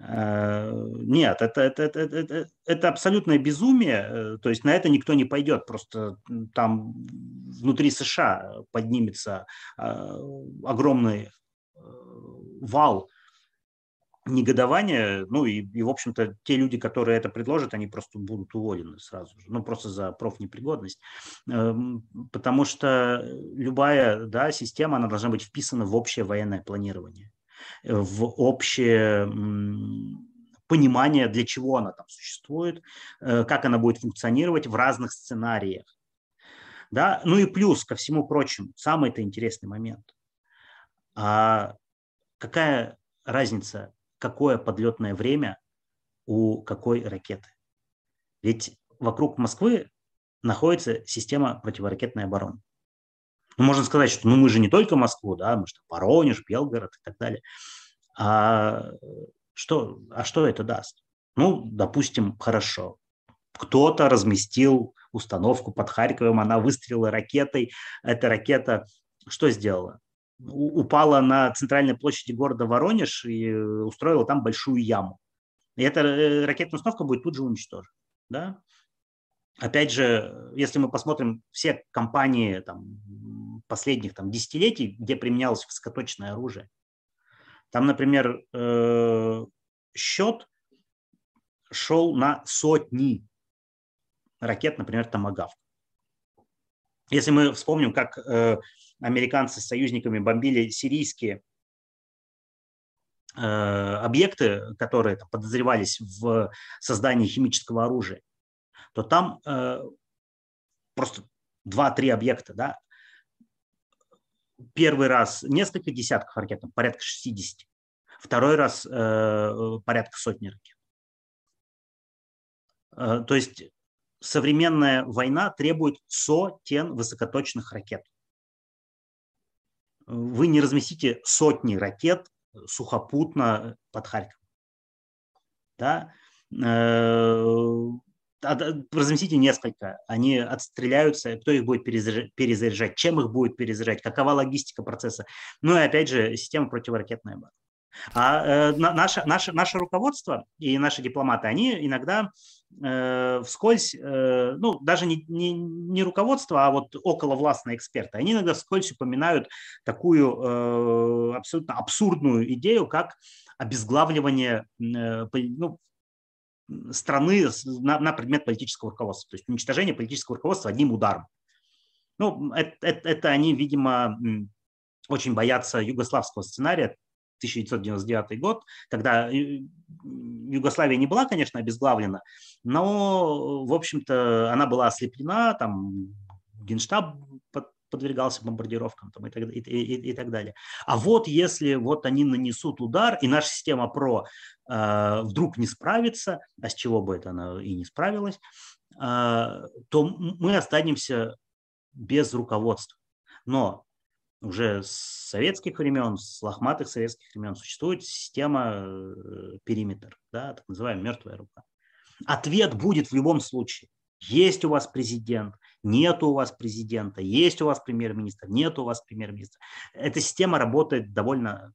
Э, нет, это, это, это, это, это абсолютное безумие, то есть на это никто не пойдет, просто там внутри США поднимется огромный вал негодование, ну и, и, в общем-то, те люди, которые это предложат, они просто будут уволены сразу же, ну, просто за профнепригодность, эм, потому что любая, да, система, она должна быть вписана в общее военное планирование, в общее понимание, для чего она там существует, э, как она будет функционировать в разных сценариях. Да? Ну и плюс ко всему прочему, самый-то интересный момент. А какая разница какое подлетное время у какой ракеты. Ведь вокруг Москвы находится система противоракетной обороны. Ну, можно сказать, что ну, мы же не только Москву, да, мы что, Воронеж, Белгород и так далее. А что, а что это даст? Ну, допустим, хорошо. Кто-то разместил установку под Харьковом, она выстрелила ракетой. Эта ракета что сделала? Упала на центральной площади города Воронеж и устроила там большую яму. И эта э, ракетная установка будет тут же уничтожена. Да? Опять же, если мы посмотрим все компании там, последних там, десятилетий, где применялось высокоточное оружие, там, например, э, счет шел на сотни ракет, например, «Томагавк». Если мы вспомним, как э, американцы с союзниками бомбили сирийские э, объекты, которые подозревались в создании химического оружия, то там э, просто 2-3 объекта, да, первый раз несколько десятков ракет, там, порядка 60, второй раз э, порядка сотни ракет. То есть современная война требует сотен высокоточных ракет. Вы не разместите сотни ракет сухопутно под Харьков. Да? Э, разместите несколько, они отстреляются, кто их будет перезаряжать, чем их будет перезаряжать, какова логистика процесса. Ну и опять же, система противоракетной обороны. А э, наше, наше, наше руководство и наши дипломаты, они иногда вскользь, э, ну, даже не, не, не руководство, а вот околовластные эксперты, они иногда вскользь упоминают такую э, абсолютно абсурдную идею, как обезглавливание э, ну, страны на, на предмет политического руководства, то есть уничтожение политического руководства одним ударом. Ну, это, это, это они, видимо, очень боятся югославского сценария, 1999 год, когда Югославия не была, конечно, обезглавлена, но, в общем-то, она была ослеплена, там Генштаб подвергался бомбардировкам там, и, так, и, и, и так далее. А вот если вот они нанесут удар, и наша система ПРО э, вдруг не справится, а с чего бы это она и не справилась, э, то мы останемся без руководства. Но уже с советских времен, с лохматых советских времен существует система э, периметр, да, так называемая мертвая рука. Ответ будет в любом случае. Есть у вас президент, нет у вас президента, есть у вас премьер-министр, нет у вас премьер-министра. Эта система работает довольно,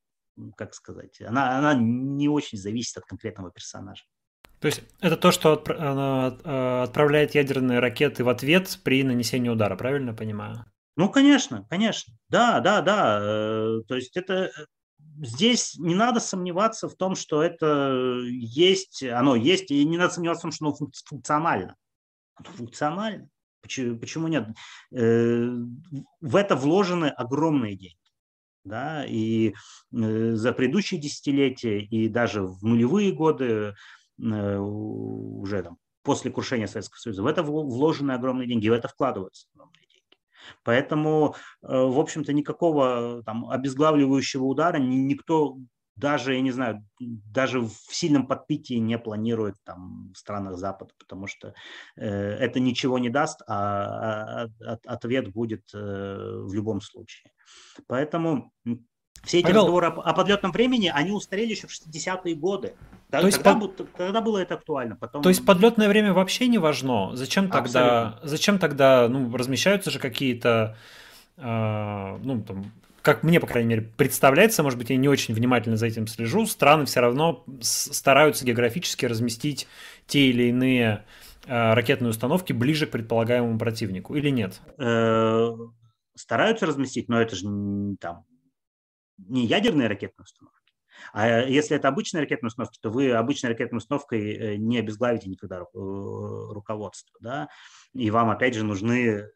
как сказать, она, она не очень зависит от конкретного персонажа. То есть это то, что э, отправляет ядерные ракеты в ответ при нанесении удара, правильно понимаю? Ну, конечно, конечно. Да, да, да. Э, то есть это э, здесь не надо сомневаться в том, что это есть, оно есть, и не надо сомневаться в том, что оно функционально. Оно функционально. Почему, почему нет? Э, в это вложены огромные деньги. Да, и за предыдущие десятилетия, и даже в нулевые годы, уже там, после крушения Советского Союза, в это вложены огромные деньги, в это вкладываются огромные Поэтому, э, в общем-то, никакого там, обезглавливающего удара никто даже, я не знаю, даже в сильном подпитии не планирует там в странах Запада, потому что э, это ничего не даст, а, а, а ответ будет э, в любом случае. Поэтому все эти Павел... разговоры о, о подлетном времени, они устарели еще в 60-е годы. Да, То есть когда, под... когда было это актуально? Потом... То есть подлетное время вообще не важно? Зачем тогда, зачем тогда ну, размещаются же какие-то, э, ну, там, как мне, по крайней мере, представляется, может быть, я не очень внимательно за этим слежу, страны все равно стараются географически разместить те или иные э, ракетные установки ближе к предполагаемому противнику, или нет? Э, стараются разместить, но это же там не ядерные ракетные установки. А если это обычная ракетная установка, то вы обычной ракетной установкой э, не обезглавите никогда э, руководство. Да? И вам, опять же, нужны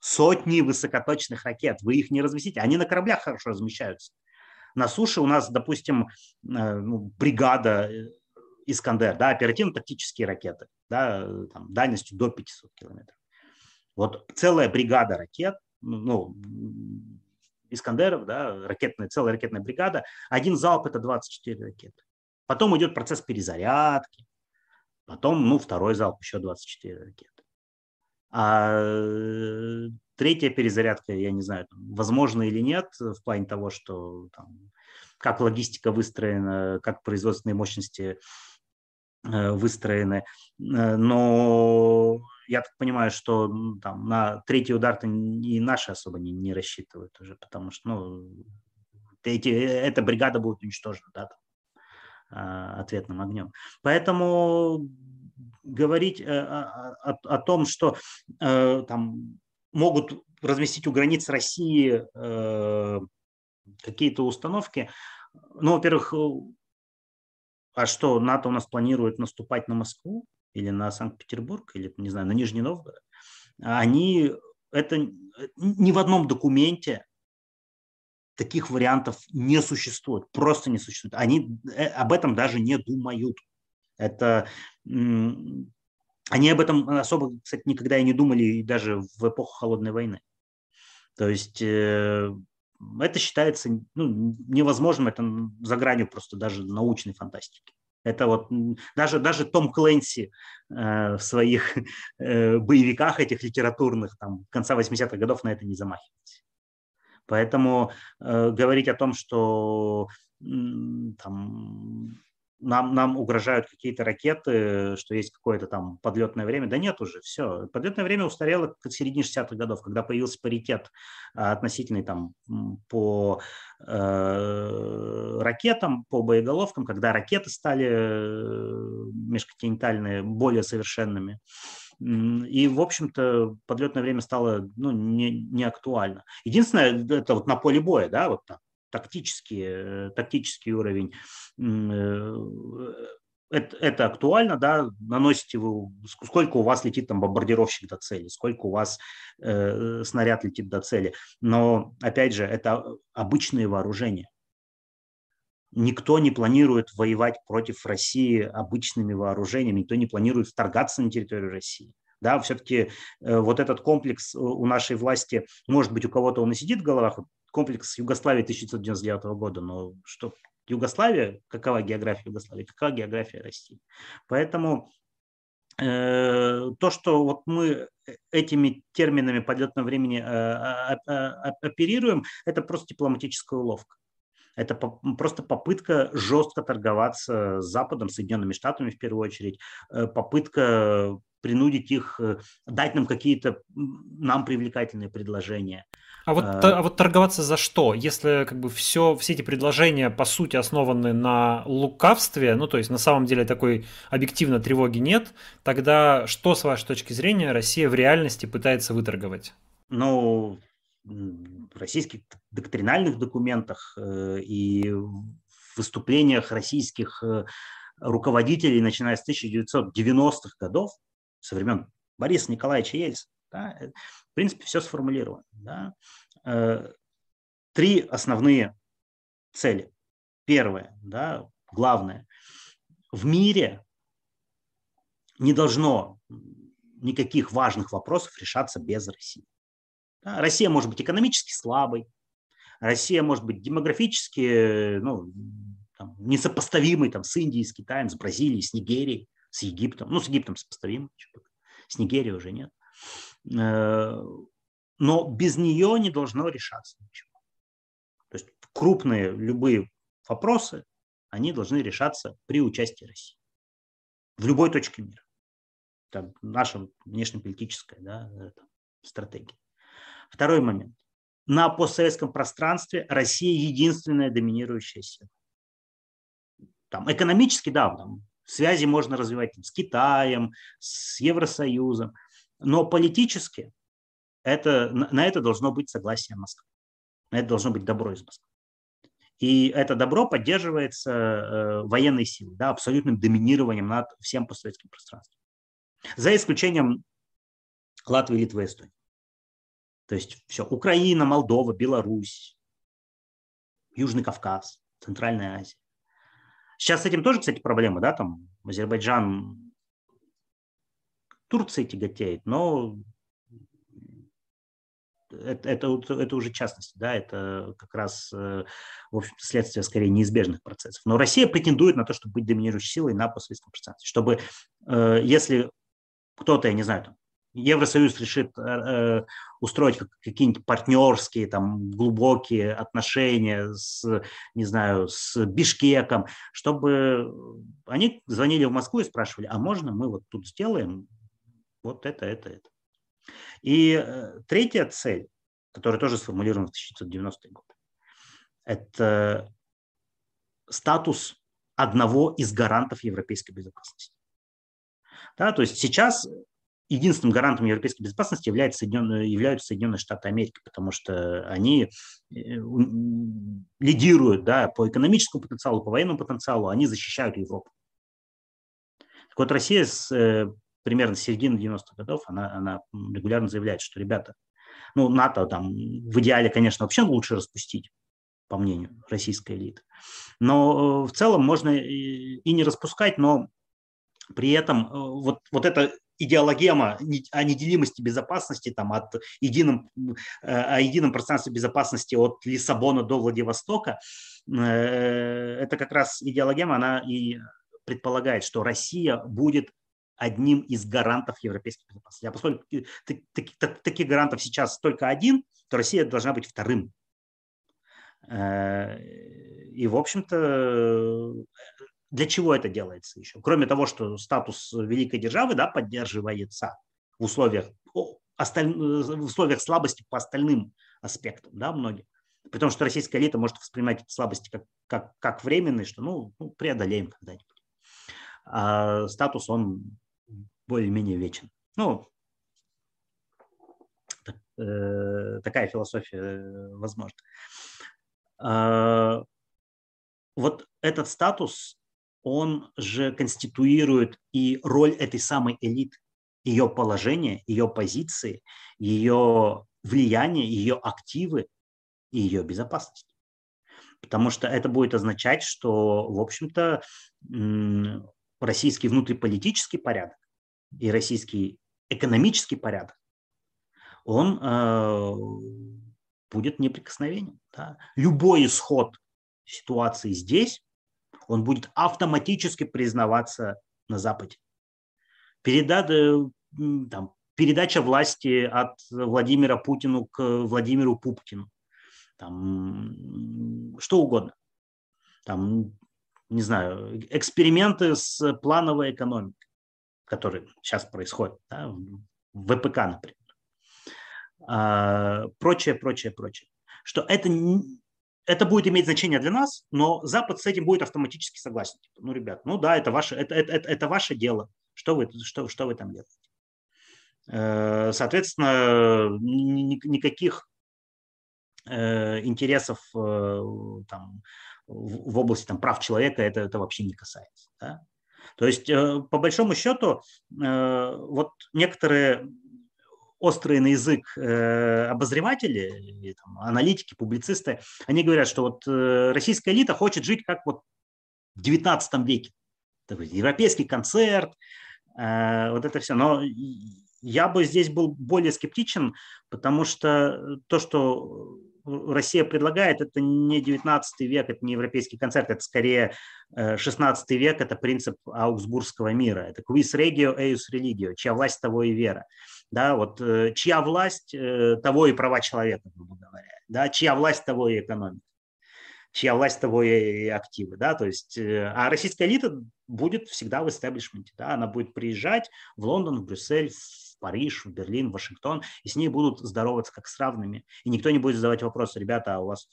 сотни высокоточных ракет. Вы их не разместите. Они на кораблях хорошо размещаются. На суше у нас, допустим, э, ну, бригада Искандер, да, оперативно-тактические ракеты, да, там, дальностью до 500 километров. Вот целая бригада ракет, ну, Искандеров, да, ракетная, целая ракетная бригада, один залп – это 24 ракеты. Потом идет процесс перезарядки, Потом, ну, второй залп, еще 24 ракеты. А э, третья перезарядка, я не знаю, возможно или нет, в плане того, что там, как логистика выстроена, как производственные мощности э, выстроены. Э, но я так понимаю, что там, на третий удар-то и наши особо не, не рассчитывают уже, потому что ну, эти, эта бригада будет уничтожена да, там, а, ответным огнем. Поэтому говорить э, о, о, о том, что э, там могут разместить у границ России э, какие-то установки, ну, во-первых, а что, НАТО у нас планирует наступать на Москву или на Санкт-Петербург, или, не знаю, на Нижний Новгород? Они, это ни в одном документе таких вариантов не существует, просто не существует. Они э, об этом даже не думают. Это они об этом особо, кстати, никогда и не думали даже в эпоху холодной войны. То есть э, это считается ну, невозможным, это за гранью просто даже научной фантастики. Это вот даже, даже Том Клэнси э, в своих <laughs> э, боевиках этих литературных там, конца 80-х годов на это не замахивался. Поэтому э, говорить о том, что там, нам, нам угрожают какие-то ракеты, что есть какое-то там подлетное время. Да нет уже, все. Подлетное время устарело к середине 60-х годов, когда появился паритет а, относительный там по э, ракетам, по боеголовкам, когда ракеты стали э, межконтинентальные более совершенными. И, в общем-то, подлетное время стало ну, не, не актуально. Единственное, это вот на поле боя, да, вот там, тактический, э, тактический уровень. Э, это, это актуально, да, наносите вы, сколько у вас летит там бомбардировщик до цели, сколько у вас э, снаряд летит до цели. Но, опять же, это обычные вооружения. Никто не планирует воевать против России обычными вооружениями, никто не планирует вторгаться на территорию России. Да, все-таки э, вот этот комплекс у нашей власти, может быть, у кого-то он и сидит в головах, комплекс Югославии 1999 года, но что Югославия, какова география Югославии, какова география России. Поэтому э, то, что вот мы этими терминами подлетного времени э, оперируем, это просто дипломатическая уловка. Это просто попытка жестко торговаться с Западом, Соединенными Штатами в первую очередь, э, попытка принудить их, дать нам какие-то нам привлекательные предложения. А вот, а... а вот торговаться за что? Если как бы все, все эти предложения по сути основаны на лукавстве, ну то есть на самом деле такой объективно тревоги нет, тогда что с вашей точки зрения Россия в реальности пытается выторговать? Ну, в российских доктринальных документах э, и выступлениях российских э, руководителей, начиная с 1990-х годов, со времен Бориса Николаевича Ельцина, да, э, в принципе, все сформулировано. Да. Три основные цели. Первое, да, главное. В мире не должно никаких важных вопросов решаться без России. Да, Россия может быть экономически слабой, Россия может быть демографически ну, там, несопоставимой там, с Индией, с Китаем, с Бразилией, с Нигерией, с Египтом. Ну, с Египтом сопоставимой, с Нигерией уже нет. Э, но без нее не должно решаться ничего. То есть крупные любые вопросы, они должны решаться при участии России. В любой точке мира. Это наша внешнеполитическая да, стратегия. Второй момент. На постсоветском пространстве Россия единственная доминирующая сила. Там, экономически, да, там, связи можно развивать там, с Китаем, с Евросоюзом, но политически это, на это должно быть согласие Москвы. На это должно быть добро из Москвы. И это добро поддерживается э, военной силой, да, абсолютным доминированием над всем постсоветским пространством. За исключением Латвии, Литвы Эстонии. То есть все, Украина, Молдова, Беларусь, Южный Кавказ, Центральная Азия. Сейчас с этим тоже, кстати, проблемы, да, там Азербайджан, Турция тяготеет, но это, это, это уже частности, да, это как раз, в общем следствие скорее неизбежных процессов. Но Россия претендует на то, чтобы быть доминирующей силой на постсоветском пространстве, чтобы, если кто-то, я не знаю, там, Евросоюз решит э, устроить какие-нибудь партнерские, там, глубокие отношения с, не знаю, с Бишкеком, чтобы они звонили в Москву и спрашивали, а можно мы вот тут сделаем вот это, это, это. И э, третья цель, которая тоже сформулирована в 1990 год, это статус одного из гарантов европейской безопасности. Да, то есть сейчас единственным гарантом европейской безопасности является Соединенные, являются Соединенные Штаты Америки, потому что они э, лидируют да, по экономическому потенциалу, по военному потенциалу, они защищают Европу. Так вот, Россия с э, примерно середины 90-х годов, она, она регулярно заявляет, что, ребята, ну, НАТО там в идеале, конечно, вообще лучше распустить, по мнению российской элиты. Но э, в целом можно и не распускать, но при этом вот, вот эта идеологема о неделимости безопасности, там, от едином, э, о едином пространстве безопасности от Лиссабона до Владивостока, э, это как раз идеологема, она и предполагает, что Россия будет одним из гарантов европейской безопасности. А поскольку таких гарантов сейчас только один, то Россия должна быть вторым. Э, и, в общем-то, для чего это делается еще? Кроме того, что статус великой державы да, поддерживается в условиях, осталь... в условиях слабости по остальным аспектам, да, многие. При том, что российская элита может воспринимать эти слабости как, как, как временные, что ну, ну преодолеем когда-нибудь. А статус, он более-менее вечен. Ну, так, э, такая философия э, возможна. А, вот этот статус он же конституирует и роль этой самой элиты, ее положение, ее позиции, ее влияние, ее активы и ее безопасность. Потому что это будет означать, что, в общем-то, российский внутриполитический порядок и российский экономический порядок, он э, будет неприкосновенен. Да? Любой исход ситуации здесь он будет автоматически признаваться на Западе. Переда, э, там, передача власти от Владимира Путину к Владимиру Пупкину. Там, что угодно. Там, не знаю, эксперименты с плановой экономикой, которые сейчас происходят да, в ВПК, например. А, прочее, прочее, прочее. Что это это будет иметь значение для нас, но Запад с этим будет автоматически согласен. Типа, ну, ребят, ну да, это ваше, это, это, это, это ваше дело. Что вы, что, что вы там делаете? Э, соответственно, никаких э, интересов э, там, в области там, прав человека это, это вообще не касается. Да? То есть, по большому счету, вот некоторые острые на язык э, обозреватели, там, аналитики, публицисты, они говорят, что вот э, российская элита хочет жить как вот в 19 веке. Такой европейский концерт, э, вот это все. Но я бы здесь был более скептичен, потому что то, что Россия предлагает, это не 19 век, это не европейский концерт, это скорее 16 век, это принцип Аугсбургского мира. Это quis regio, eius religio, чья власть, того и вера да, вот э, чья власть, э, того и права человека, грубо говоря, да, чья власть, того и экономика, чья власть, того и активы, да, то есть, э, а российская элита будет всегда в истеблишменте, да, она будет приезжать в Лондон, в Брюссель, в Париж, в Берлин, в Вашингтон, и с ней будут здороваться как с равными, и никто не будет задавать вопросы, ребята, а у вас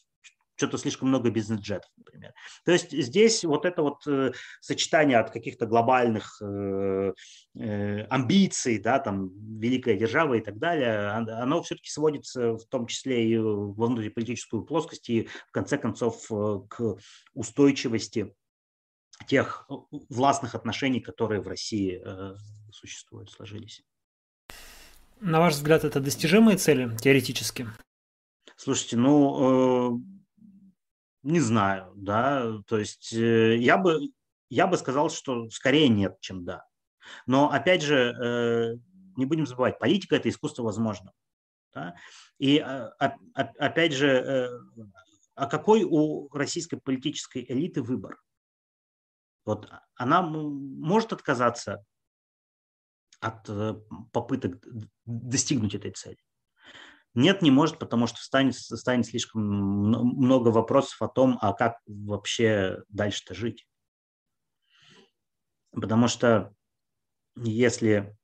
что-то слишком много бизнес-джетов, например. То есть здесь вот это вот э, сочетание от каких-то глобальных э, э, амбиций, да, там, великая держава и так далее, оно все-таки сводится в том числе и в внутриполитическую плоскость и в конце концов э, к устойчивости тех властных отношений, которые в России э, существуют, сложились. На ваш взгляд, это достижимые цели теоретически? Слушайте, ну, э, не знаю, да, то есть э, я бы, я бы сказал, что скорее нет, чем да. Но опять же, э, не будем забывать, политика – это искусство возможного. Да? И опять же, а какой у российской политической элиты выбор? Вот она может отказаться от э, попыток достигнуть этой цели. Нет, не может, потому что станет, станет слишком много вопросов о том, а как вообще дальше-то жить. Потому что если,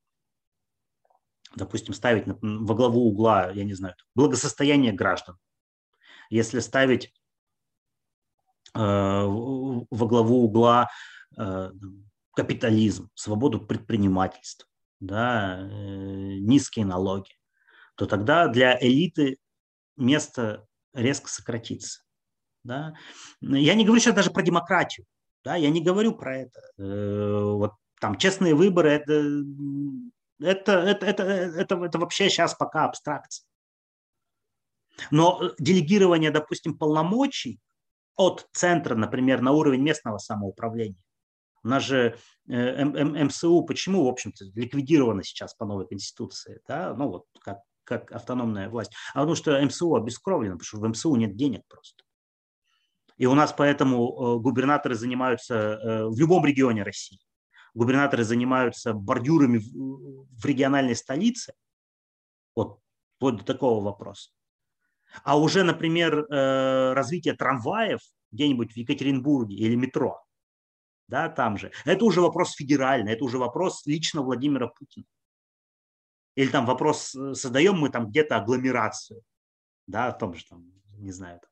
допустим, ставить во главу угла, я не знаю, благосостояние граждан, если ставить э, во главу угла э, капитализм, свободу предпринимательства, да, э, низкие налоги, то тогда для элиты место резко сократится. Да? Я не говорю сейчас даже про демократию, да, я не говорю про это. Э, вот там честные выборы это, это, это, это, это, это вообще сейчас пока абстракция. Но делегирование, допустим, полномочий от центра, например, на уровень местного самоуправления, у нас же э, МСУ почему, в общем-то, ликвидировано сейчас по новой конституции, да, ну вот как, как автономная власть, а потому что МСУ обескровлено, потому что в МСУ нет денег просто. И у нас поэтому э, губернаторы занимаются э, в любом регионе России. Губернаторы занимаются бордюрами в региональной столице. Вот, вот до такого вопроса. А уже, например, развитие трамваев где-нибудь в Екатеринбурге или метро, да, там же. Это уже вопрос федеральный, это уже вопрос лично Владимира Путина. Или там вопрос, э, создаем мы там где-то агломерацию, да, в том же, там, не знаю, там,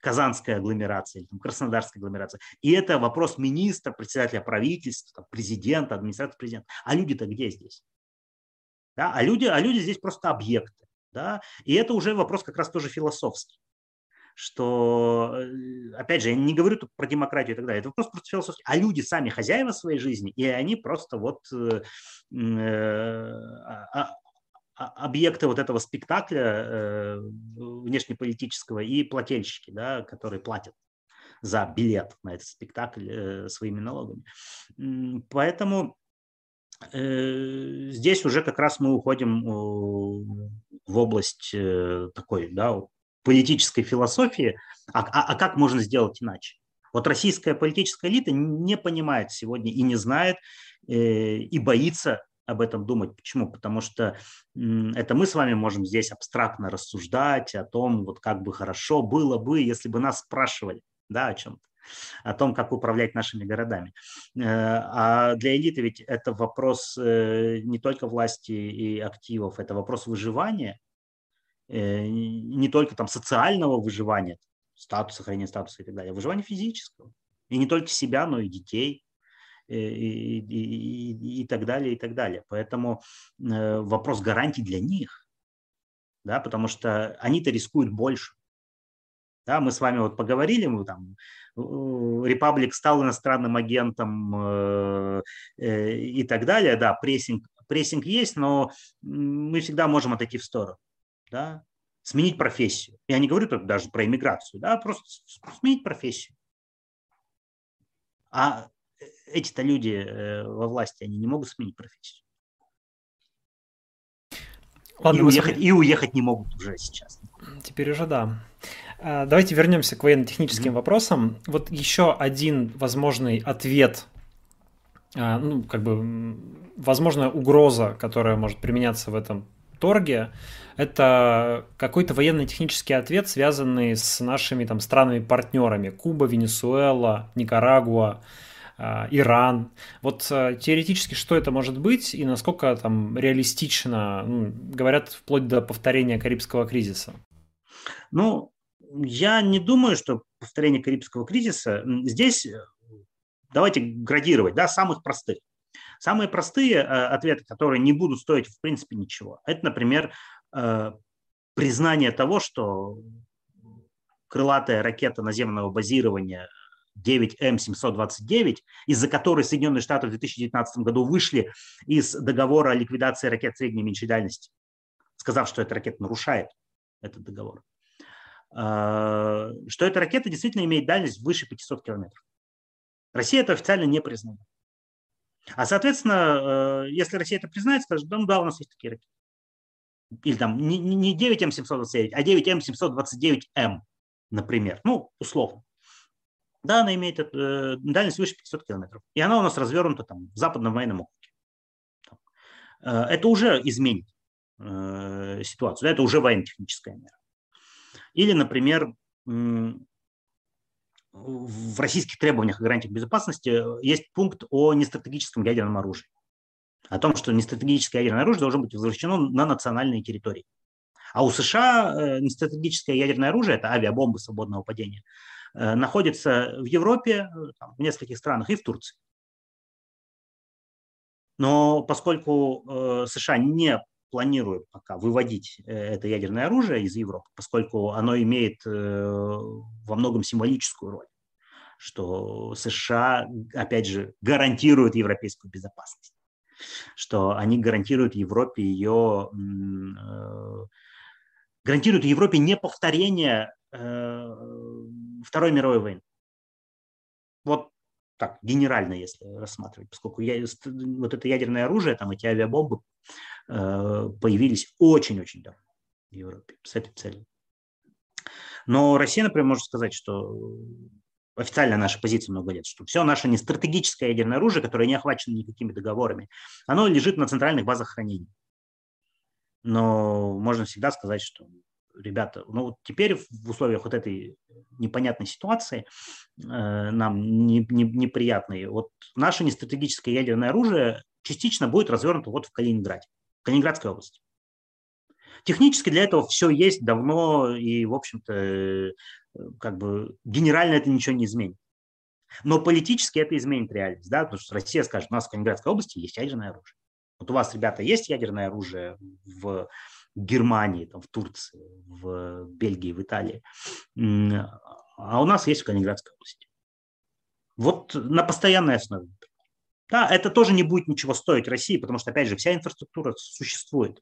Казанская агломерация или там, Краснодарская агломерация. И это вопрос министра, председателя правительства, там, президента, администрации президента. А люди-то где здесь? Да? А, люди, а люди здесь просто объекты. Да? И это уже вопрос как раз тоже философский что, э, опять же, я не говорю тут про демократию и так далее, это вопрос просто философский, а люди сами хозяева своей жизни, и они просто вот э, э, а, а, а, объекты вот этого спектакля внешнеполитического и плательщики, да, которые платят за билет на этот спектакль своими налогами. Поэтому здесь уже как раз мы уходим в область такой, да, политической философии, а, а, а как можно сделать иначе? Вот российская политическая элита не понимает сегодня и не знает, э, и боится об этом думать. Почему? Потому что это мы с вами можем здесь абстрактно рассуждать о том, вот как бы хорошо было бы, если бы нас спрашивали да, о чем-то о том, как управлять нашими городами. Э, а для элиты ведь это вопрос э, не только власти и активов, это вопрос выживания, не только там социального выживания, статуса, сохранения статуса и так далее, а выживания физического. И не только себя, но и детей э, и, и, и, и так далее, и так далее. Поэтому э, вопрос гарантий для них, да, потому что они-то рискуют больше. Да, мы с вами вот поговорили, мы там, Репаблик стал иностранным агентом э, э, и так далее, да, прессинг, прессинг есть, но мы всегда можем отойти в сторону да, сменить профессию. Я не говорю тут даже про иммиграцию, да, просто сменить профессию. А эти-то люди э, во власти, они не могут сменить профессию. Ладно, и, уехать, и уехать не могут уже сейчас. Теперь уже да. А, давайте вернемся к военно-техническим mm-hmm. вопросам. Вот еще один возможный ответ, а, ну, как бы, возможная угроза, которая может применяться в этом торге, это какой-то военно-технический ответ, связанный с нашими там странами-партнерами. Куба, Венесуэла, Никарагуа, а, Иран. Вот а, теоретически что это может быть и насколько там реалистично, ну, говорят, вплоть до повторения Карибского кризиса? Ну, я не думаю, что повторение Карибского кризиса. Здесь давайте градировать, да, самых простых. Самые простые э, ответы, которые не будут стоить в принципе ничего, это, например, э, признание того, что крылатая ракета наземного базирования 9М729, из-за которой Соединенные Штаты в 2019 году вышли из договора о ликвидации ракет средней и меньшей дальности, сказав, что эта ракета нарушает этот договор, э, что эта ракета действительно имеет дальность выше 500 километров. Россия это официально не признает. А, соответственно, э, если Россия это признает, скажет, да, ну да, у нас есть такие ракеты. или там не, не 9М729, а 9М729М, например, ну, условно. Да, она имеет э, дальность выше 500 километров. И она у нас развернута там в западном военном округе. Э, это уже изменит ситуацию. Это уже военно-техническая мера. Или, например, в российских требованиях и гарантиях безопасности есть пункт о нестратегическом ядерном оружии. О том, что нестратегическое ядерное оружие должно быть возвращено на национальные территории. А у США э, нестратегическое ядерное оружие, это авиабомбы свободного падения, Э, находится в Европе, э, в нескольких странах и в Турции. Но поскольку э, США не планируют пока выводить это ядерное оружие из Европы, поскольку оно имеет во многом символическую роль, что США, опять же, гарантируют европейскую безопасность, что они гарантируют Европе ее, гарантируют Европе неповторение Второй мировой войны. Вот так, генерально, если рассматривать, поскольку я, вот это ядерное оружие, там эти авиабомбы э, появились очень-очень давно в Европе с этой целью. Но Россия, например, может сказать, что официально наша позиция много лет, что все наше не стратегическое ядерное оружие, которое не охвачено никакими договорами, оно лежит на центральных базах хранения. Но можно всегда сказать, что ребята, ну вот теперь в условиях вот этой непонятной ситуации э, нам не, не, неприятной, вот наше нестратегическое ядерное оружие частично будет развернуто вот в Калининграде, Калининградской области. Технически для этого все есть давно, и, в общем-то, э, как бы генерально это ничего не изменит. Но политически это изменит реальность, да, потому что Россия скажет, у нас в Калининградской области есть ядерное оружие. Вот у вас, ребята, есть ядерное оружие в Германии, там, в Турции, в Бельгии, в Италии. А у нас есть в Калининградской области. Вот на постоянной основе. Да, это тоже не будет ничего стоить России, потому что, опять же, вся инфраструктура существует.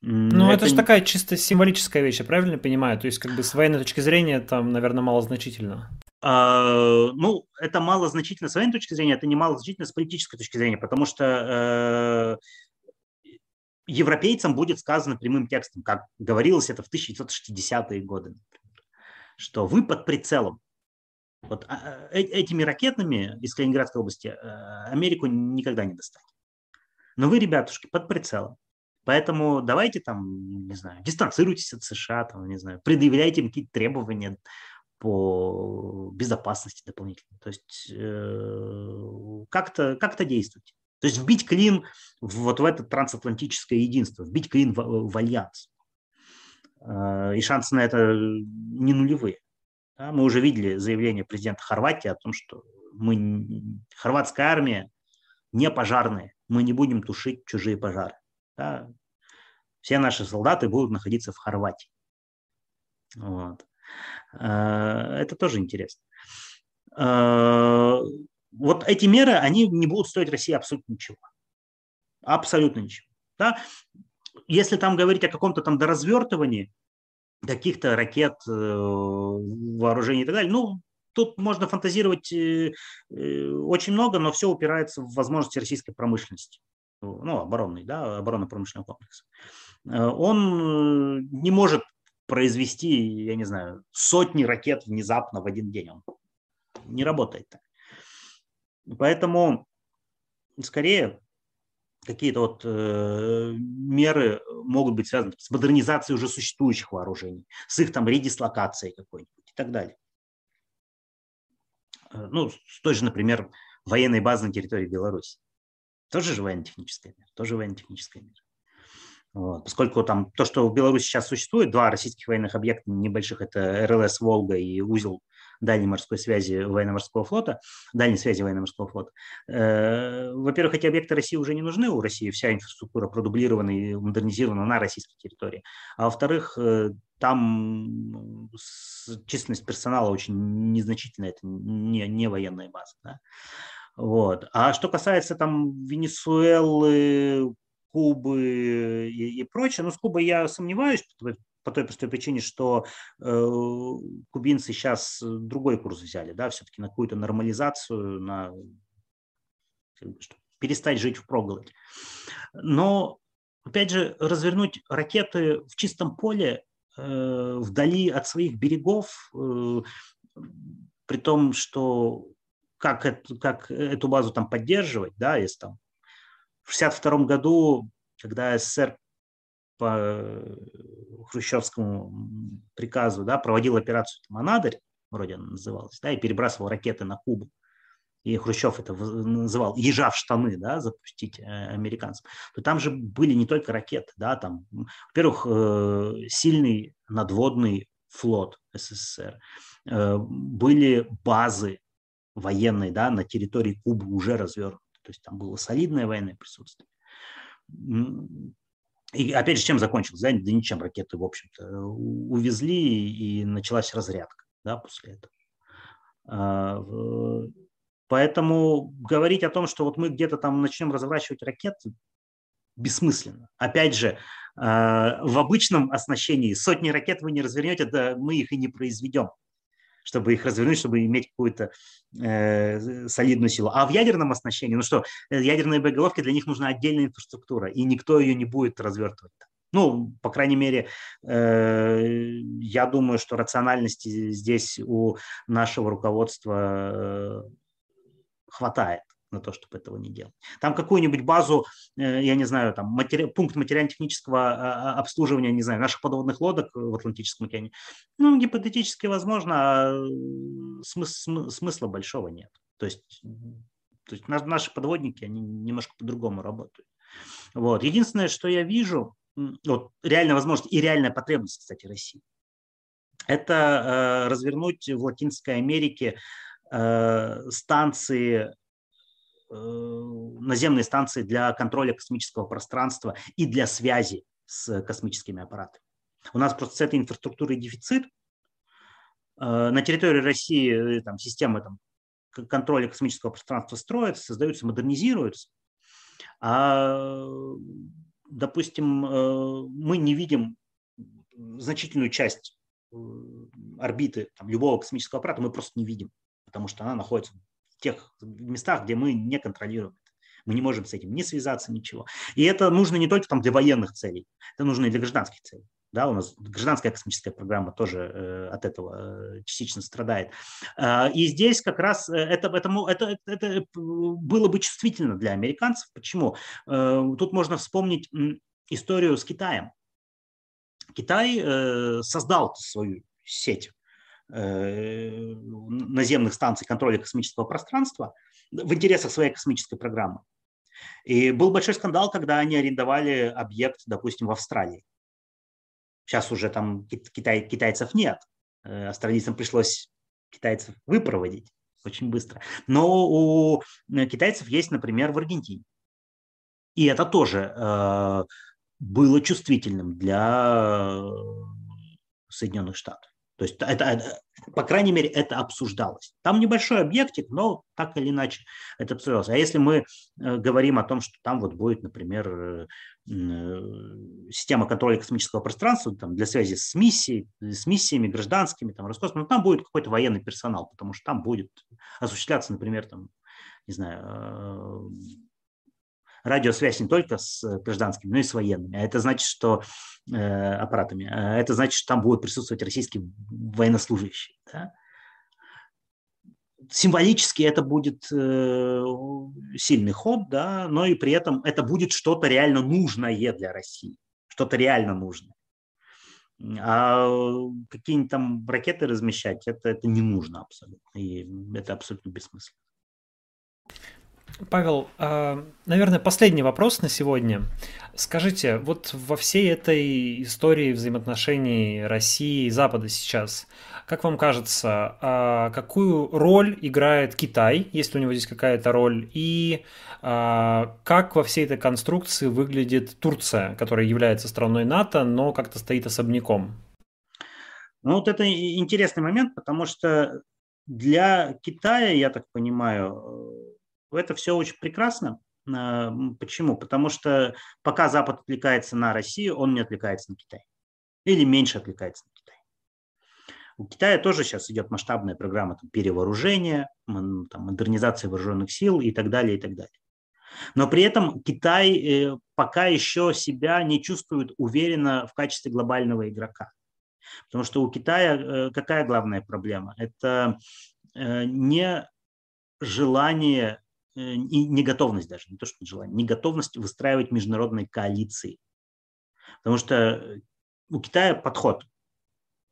Ну, это, это же такая чисто символическая вещь, я правильно понимаю? То есть, как бы с военной точки зрения, там, наверное, мало значительно. А, ну, это мало значительно с военной точки зрения, это не мало значительно с политической точки зрения, потому что э, европейцам будет сказано прямым текстом, как говорилось это в 1960-е годы, что вы под прицелом. Вот а, а, э, этими ракетами из Калининградской области э, Америку никогда не достать. Но вы, ребятушки, под прицелом. Поэтому давайте там, не знаю, дистанцируйтесь от США, там, не знаю, предъявляйте им какие-то требования по безопасности дополнительно. То есть э, как-то как действуйте. То есть вбить клин вот в это трансатлантическое единство, вбить клин в, в альянс. Э, и шансы на это не нулевые. Да, мы уже видели заявление президента Хорватии о том, что мы, хорватская армия не пожарная, мы не будем тушить чужие пожары. Да. Все наши солдаты будут находиться в Хорватии. Вот. Э, это тоже интересно. Э, вот эти меры, они не будут стоить России абсолютно ничего. Абсолютно ничего. Да? Если там говорить о каком-то там доразвертывании каких-то ракет, э, вооружений и так далее, ну, тут можно фантазировать очень много, но все упирается в возможности российской промышленности ну, оборонный, да, оборонно-промышленного комплекса. Он не может произвести, я не знаю, сотни ракет внезапно в один день. Он не работает так. Поэтому скорее какие-то вот э, меры могут быть связаны с модернизацией уже существующих вооружений, с их там редислокацией какой-нибудь и так далее. Э, ну, с той же, например, военной базы на территории Беларуси. Тоже же военно-техническая мера, тоже военно-техническая мера. Вот. Поскольку там то, что в Беларуси сейчас существует, два российских военных объекта небольших, это РЛС «Волга» и узел дальней морской связи военно-морского флота, дальней связи военно-морского флота. Э, во-первых, эти объекты России уже не нужны, у России вся инфраструктура продублирована и модернизирована на российской территории. А во-вторых, э, там численность персонала очень незначительная, это не, не военная база. Да? Вот. А что касается там Венесуэлы, Кубы и, и прочее. Но с Кубой я сомневаюсь по той простой причине, что э, кубинцы сейчас другой курс взяли, да, все-таки на какую-то нормализацию, на перестать жить в проголодь. Но опять же, развернуть ракеты в чистом поле, э, вдали от своих берегов, э, при том, что как, это, как эту базу там поддерживать, да, если там в 1962 году, когда СССР по хрущевскому приказу да, проводил операцию «Монадырь», вроде она называлась, да, и перебрасывал ракеты на Кубу, и Хрущев это называл ежа в штаны, да, запустить э, американцам, то там же были не только ракеты, да, там, во-первых, э, сильный надводный флот СССР, э, были базы военные, да, на территории Кубы уже развернуты, то есть там было солидное военное присутствие. И опять же, чем закончилось? Да, да ничем, ракеты, в общем-то, увезли, и началась разрядка да, после этого. А, Поэтому говорить о том, что вот мы где-то там начнем разворачивать ракеты, бессмысленно. Опять же, э, в обычном оснащении сотни ракет вы не развернете, да мы их и не произведем, чтобы их развернуть, чтобы иметь какую-то э, солидную силу. А в ядерном оснащении, ну что, ядерные боеголовки, для них нужна отдельная инфраструктура, и никто ее не будет развертывать. Ну, по крайней мере, э, я думаю, что рациональности здесь у нашего руководства э, хватает на то, чтобы этого не делать. Там какую-нибудь базу, э, я не знаю, там матери... пункт материально-технического а, а, обслуживания, не знаю, наших подводных лодок в Атлантическом океане, ну, гипотетически возможно, а смыс... смысла большого нет. То есть, то есть наши подводники, они немножко по-другому работают. Вот. Единственное, что я вижу, вот реальная возможность и реальная потребность, кстати, России, это э, развернуть в Латинской Америке Э, станции, наземные станции для контроля космического пространства и для связи с космическими аппаратами. У нас просто с этой инфраструктурой дефицит. Э, на территории России там, системы там, контроля космического пространства строятся, создаются, модернизируются. А, допустим, мы не видим значительную часть орбиты там, любого космического аппарата, мы просто не видим потому что она находится тех местах, где мы не контролируем Мы не можем с этим не связаться, ничего. И это нужно не только там для военных целей, это нужно и для гражданских целей. Да, у нас гражданская космическая программа тоже э, от этого э, частично страдает. Э, и здесь как раз это, это, это, это было бы чувствительно для американцев. Почему? Э, тут можно вспомнить историю с Китаем. Китай э, создал свою сеть Э, наземных станций контроля космического пространства в интересах своей космической программы. И был большой скандал, когда они арендовали объект, допустим, в Австралии. Сейчас уже там китай, китайцев нет. Э, австралийцам пришлось китайцев выпроводить очень быстро. Но у китайцев есть, например, в Аргентине. И это тоже э, было чувствительным для Соединенных Штатов. То есть это, по крайней мере, это обсуждалось. Там небольшой объектик, но так или иначе это обсуждалось. А если мы э, говорим о том, что там вот будет, например, э, э, система контроля космического пространства там, для связи с миссией, с миссиями гражданскими, там, Роскосмосом, ну, там будет какой-то военный персонал, потому что там будет осуществляться, например, там, не знаю, радиосвязь не только с гражданскими, но и с военными. А это значит, что э, аппаратами. А это значит, что там будут присутствовать российские военнослужащие. Да? Символически это будет э, сильный ход, да, но и при этом это будет что-то реально нужное для России, что-то реально нужное. А какие-нибудь там ракеты размещать, это, это не нужно абсолютно. И это абсолютно бессмысленно. Павел, а, наверное, последний вопрос на сегодня. Скажите, вот во всей этой истории взаимоотношений России и Запада сейчас, как вам кажется, а, какую роль играет Китай, если у него здесь какая-то роль, и а, как во всей этой конструкции выглядит Турция, которая является страной НАТО, но как-то стоит особняком? Ну вот это интересный момент, потому что для Китая, я так понимаю, это все очень прекрасно. А, почему? Потому что пока Запад отвлекается на Россию, он не отвлекается на Китай. Или меньше отвлекается на Китай. У Китая тоже сейчас идет масштабная программа там, перевооружения, там, модернизации вооруженных сил и так далее, и так далее. Но при этом Китай э, пока еще себя не чувствует уверенно в качестве глобального игрока. Потому что у Китая э, какая главная проблема? Это э, не желание и неготовность даже, не то что желание, неготовность выстраивать международные коалиции. Потому что у Китая подход.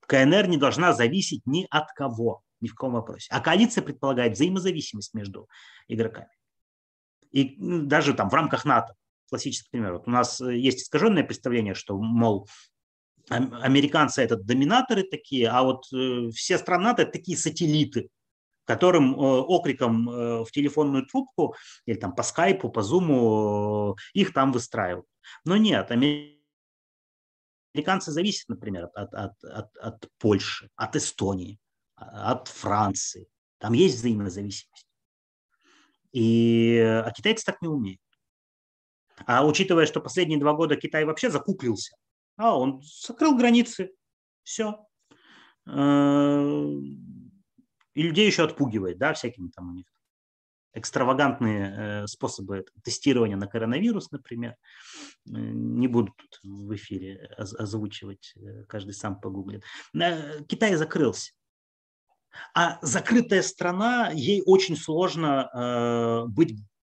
КНР не должна зависеть ни от кого, ни в каком вопросе. А коалиция предполагает взаимозависимость между игроками. И даже там в рамках НАТО, классический пример. Вот у нас э, есть искаженное представление, что, мол, американцы это доминаторы такие, а вот э, все страны НАТО это такие сателлиты, которым э, окриком в телефонную трубку или там по скайпу, по зуму их там выстраивают. Но нет, американцы зависят, например, от, от, от, от Польши, от Эстонии, от Франции. Там есть взаимозависимость. И, а китайцы так не умеют. А учитывая, что последние два года Китай вообще закуклился, а он закрыл границы, все. Э, и людей еще отпугивает, да, всякими там у них экстравагантные э, способы тестирования на коронавирус, например. Э, не буду тут в эфире озвучивать, каждый сам погуглит. Китай закрылся. А закрытая страна, ей очень сложно э, быть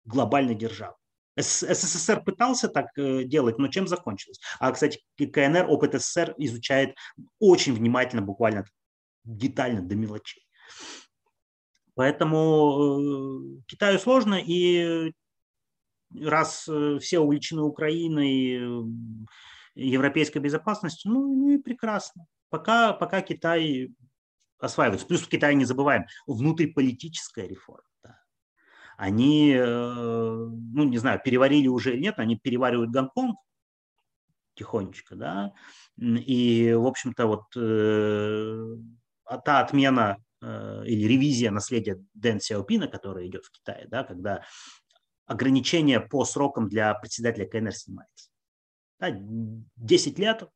глобальной державой. СССР пытался так э, делать, но чем закончилось? А, кстати, КНР опыт СССР изучает очень внимательно, буквально детально до мелочей. Поэтому э, Китаю сложно, и раз э, все увлечены Украиной, э, европейской безопасностью, ну, ну и прекрасно. Пока, пока Китай осваиваются. Плюс в Китае не забываем, внутриполитическая реформа. Да. Они, ну не знаю, переварили уже или нет, они переваривают Гонконг тихонечко, да, и, в общем-то, вот э, та отмена или ревизия наследия Дэн Сяопина, которая идет в Китае, да, когда ограничение по срокам для председателя КНР снимается. Да, 10 лет,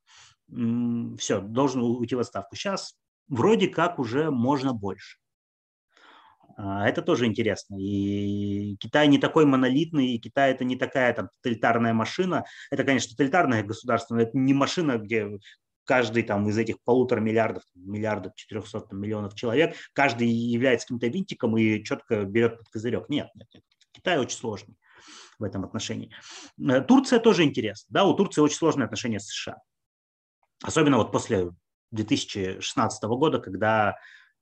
все, должен уйти в отставку. Сейчас вроде как уже можно больше. А, это тоже интересно. И Китай не такой монолитный, и Китай это не такая там тоталитарная машина. Это, конечно, тоталитарное государство, но это не машина, где каждый там из этих полутора миллиардов, миллиардов 400 миллионов человек, каждый является каким-то винтиком и четко берет под козырек. Нет, нет, нет. Китай очень сложный в этом отношении. Э, Турция тоже интересна. Да, у Турции очень сложные отношения с США. Особенно вот после 2016 года, когда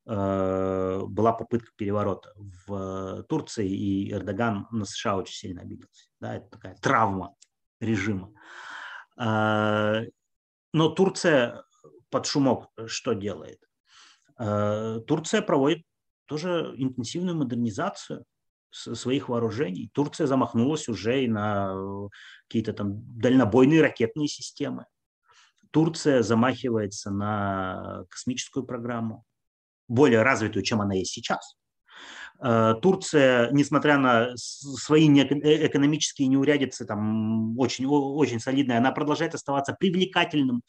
э, была попытка переворота в Турции, и Эрдоган на США очень сильно обиделся. Да, это такая травма режима. Э, но Турция под шумок что делает? Э, Турция проводит тоже интенсивную модернизацию своих вооружений. Турция замахнулась уже и на какие-то там дальнобойные ракетные системы. Турция замахивается на космическую программу, более развитую, чем она есть сейчас. Э, Турция, несмотря на свои э, экономические неурядицы, там очень, очень солидная, она продолжает оставаться привлекательным,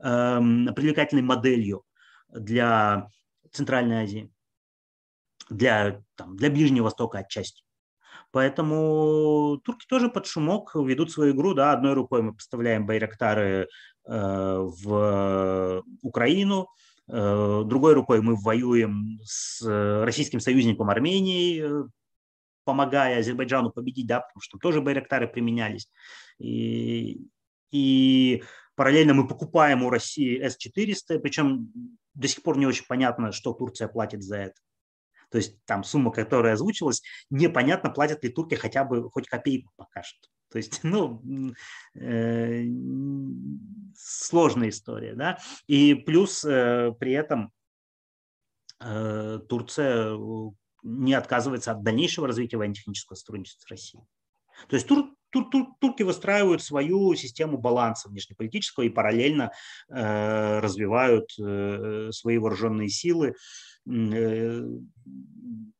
эм, привлекательной моделью для Центральной Азии, для, там, для Ближнего Востока отчасти. Поэтому турки тоже под шумок ведут свою игру. Да, одной рукой мы поставляем байрактары э, в Украину, другой рукой мы воюем с российским союзником Арменией, э, помогая Азербайджану победить, да, потому что тоже байрактары применялись. И, и параллельно мы покупаем у России С-400, причем до сих пор не очень понятно, что Турция платит за это. То есть там сумма, которая озвучилась, непонятно, платят ли турки хотя бы хоть копейку пока что. То есть, <laughs> ну, э, сложная история, да. И плюс э, при этом э, Турция не отказывается от дальнейшего развития военно-технического сотрудничества с Россией. То есть тур, тур, тур, турки выстраивают свою систему баланса внешнеполитического и параллельно э, развивают э, свои вооруженные силы. Э,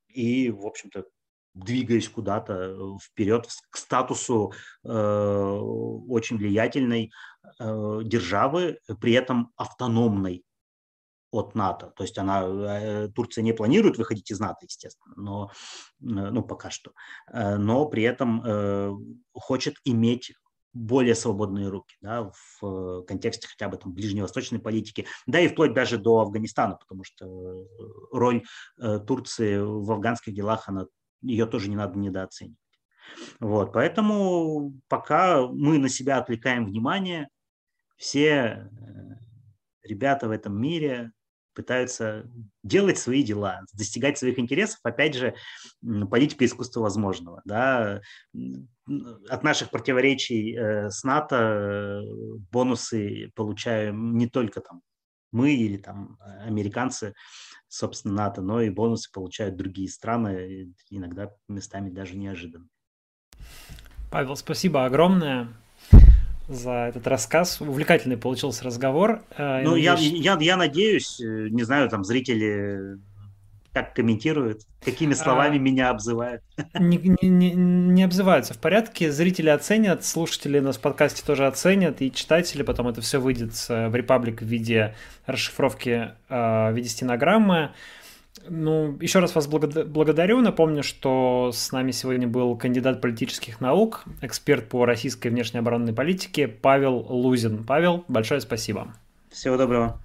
и, в общем-то, двигаясь куда-то э, вперед к статусу э, очень влиятельной э, державы, при этом автономной от НАТО. То есть она, э, Турция не планирует выходить из НАТО, естественно, но, ну, пока что. Но при этом хочет иметь более свободные руки да, в контексте хотя бы там ближневосточной политики, да и вплоть даже до Афганистана, потому что роль Турции в афганских делах, она, ее тоже не надо недооценивать. Вот, поэтому пока мы на себя отвлекаем внимание, все э, ребята в этом мире пытаются делать свои дела, достигать своих интересов, опять же, политика искусства возможного. Да? От наших противоречий э, с НАТО э, бонусы получаем не только там мы или там американцы, собственно, НАТО, но и бонусы получают другие страны, иногда местами даже неожиданно. Павел, спасибо огромное за этот рассказ. Увлекательный получился разговор. Э, ну, я, надеюсь... я, я надеюсь, э, не знаю, там зрители как комментируют, какими а, словами а, меня обзывают. Не, не, не, обзываются в порядке. Зрители оценят, слушатели нас в подкасте тоже оценят, и читатели потом это все выйдет в Republic в виде расшифровки, в виде стенограммы. Ну, еще раз вас благодарю. Напомню, что с нами сегодня был кандидат политических наук, эксперт по российской внешней оборонной политике Павел Лузин. Павел, большое спасибо. Всего доброго.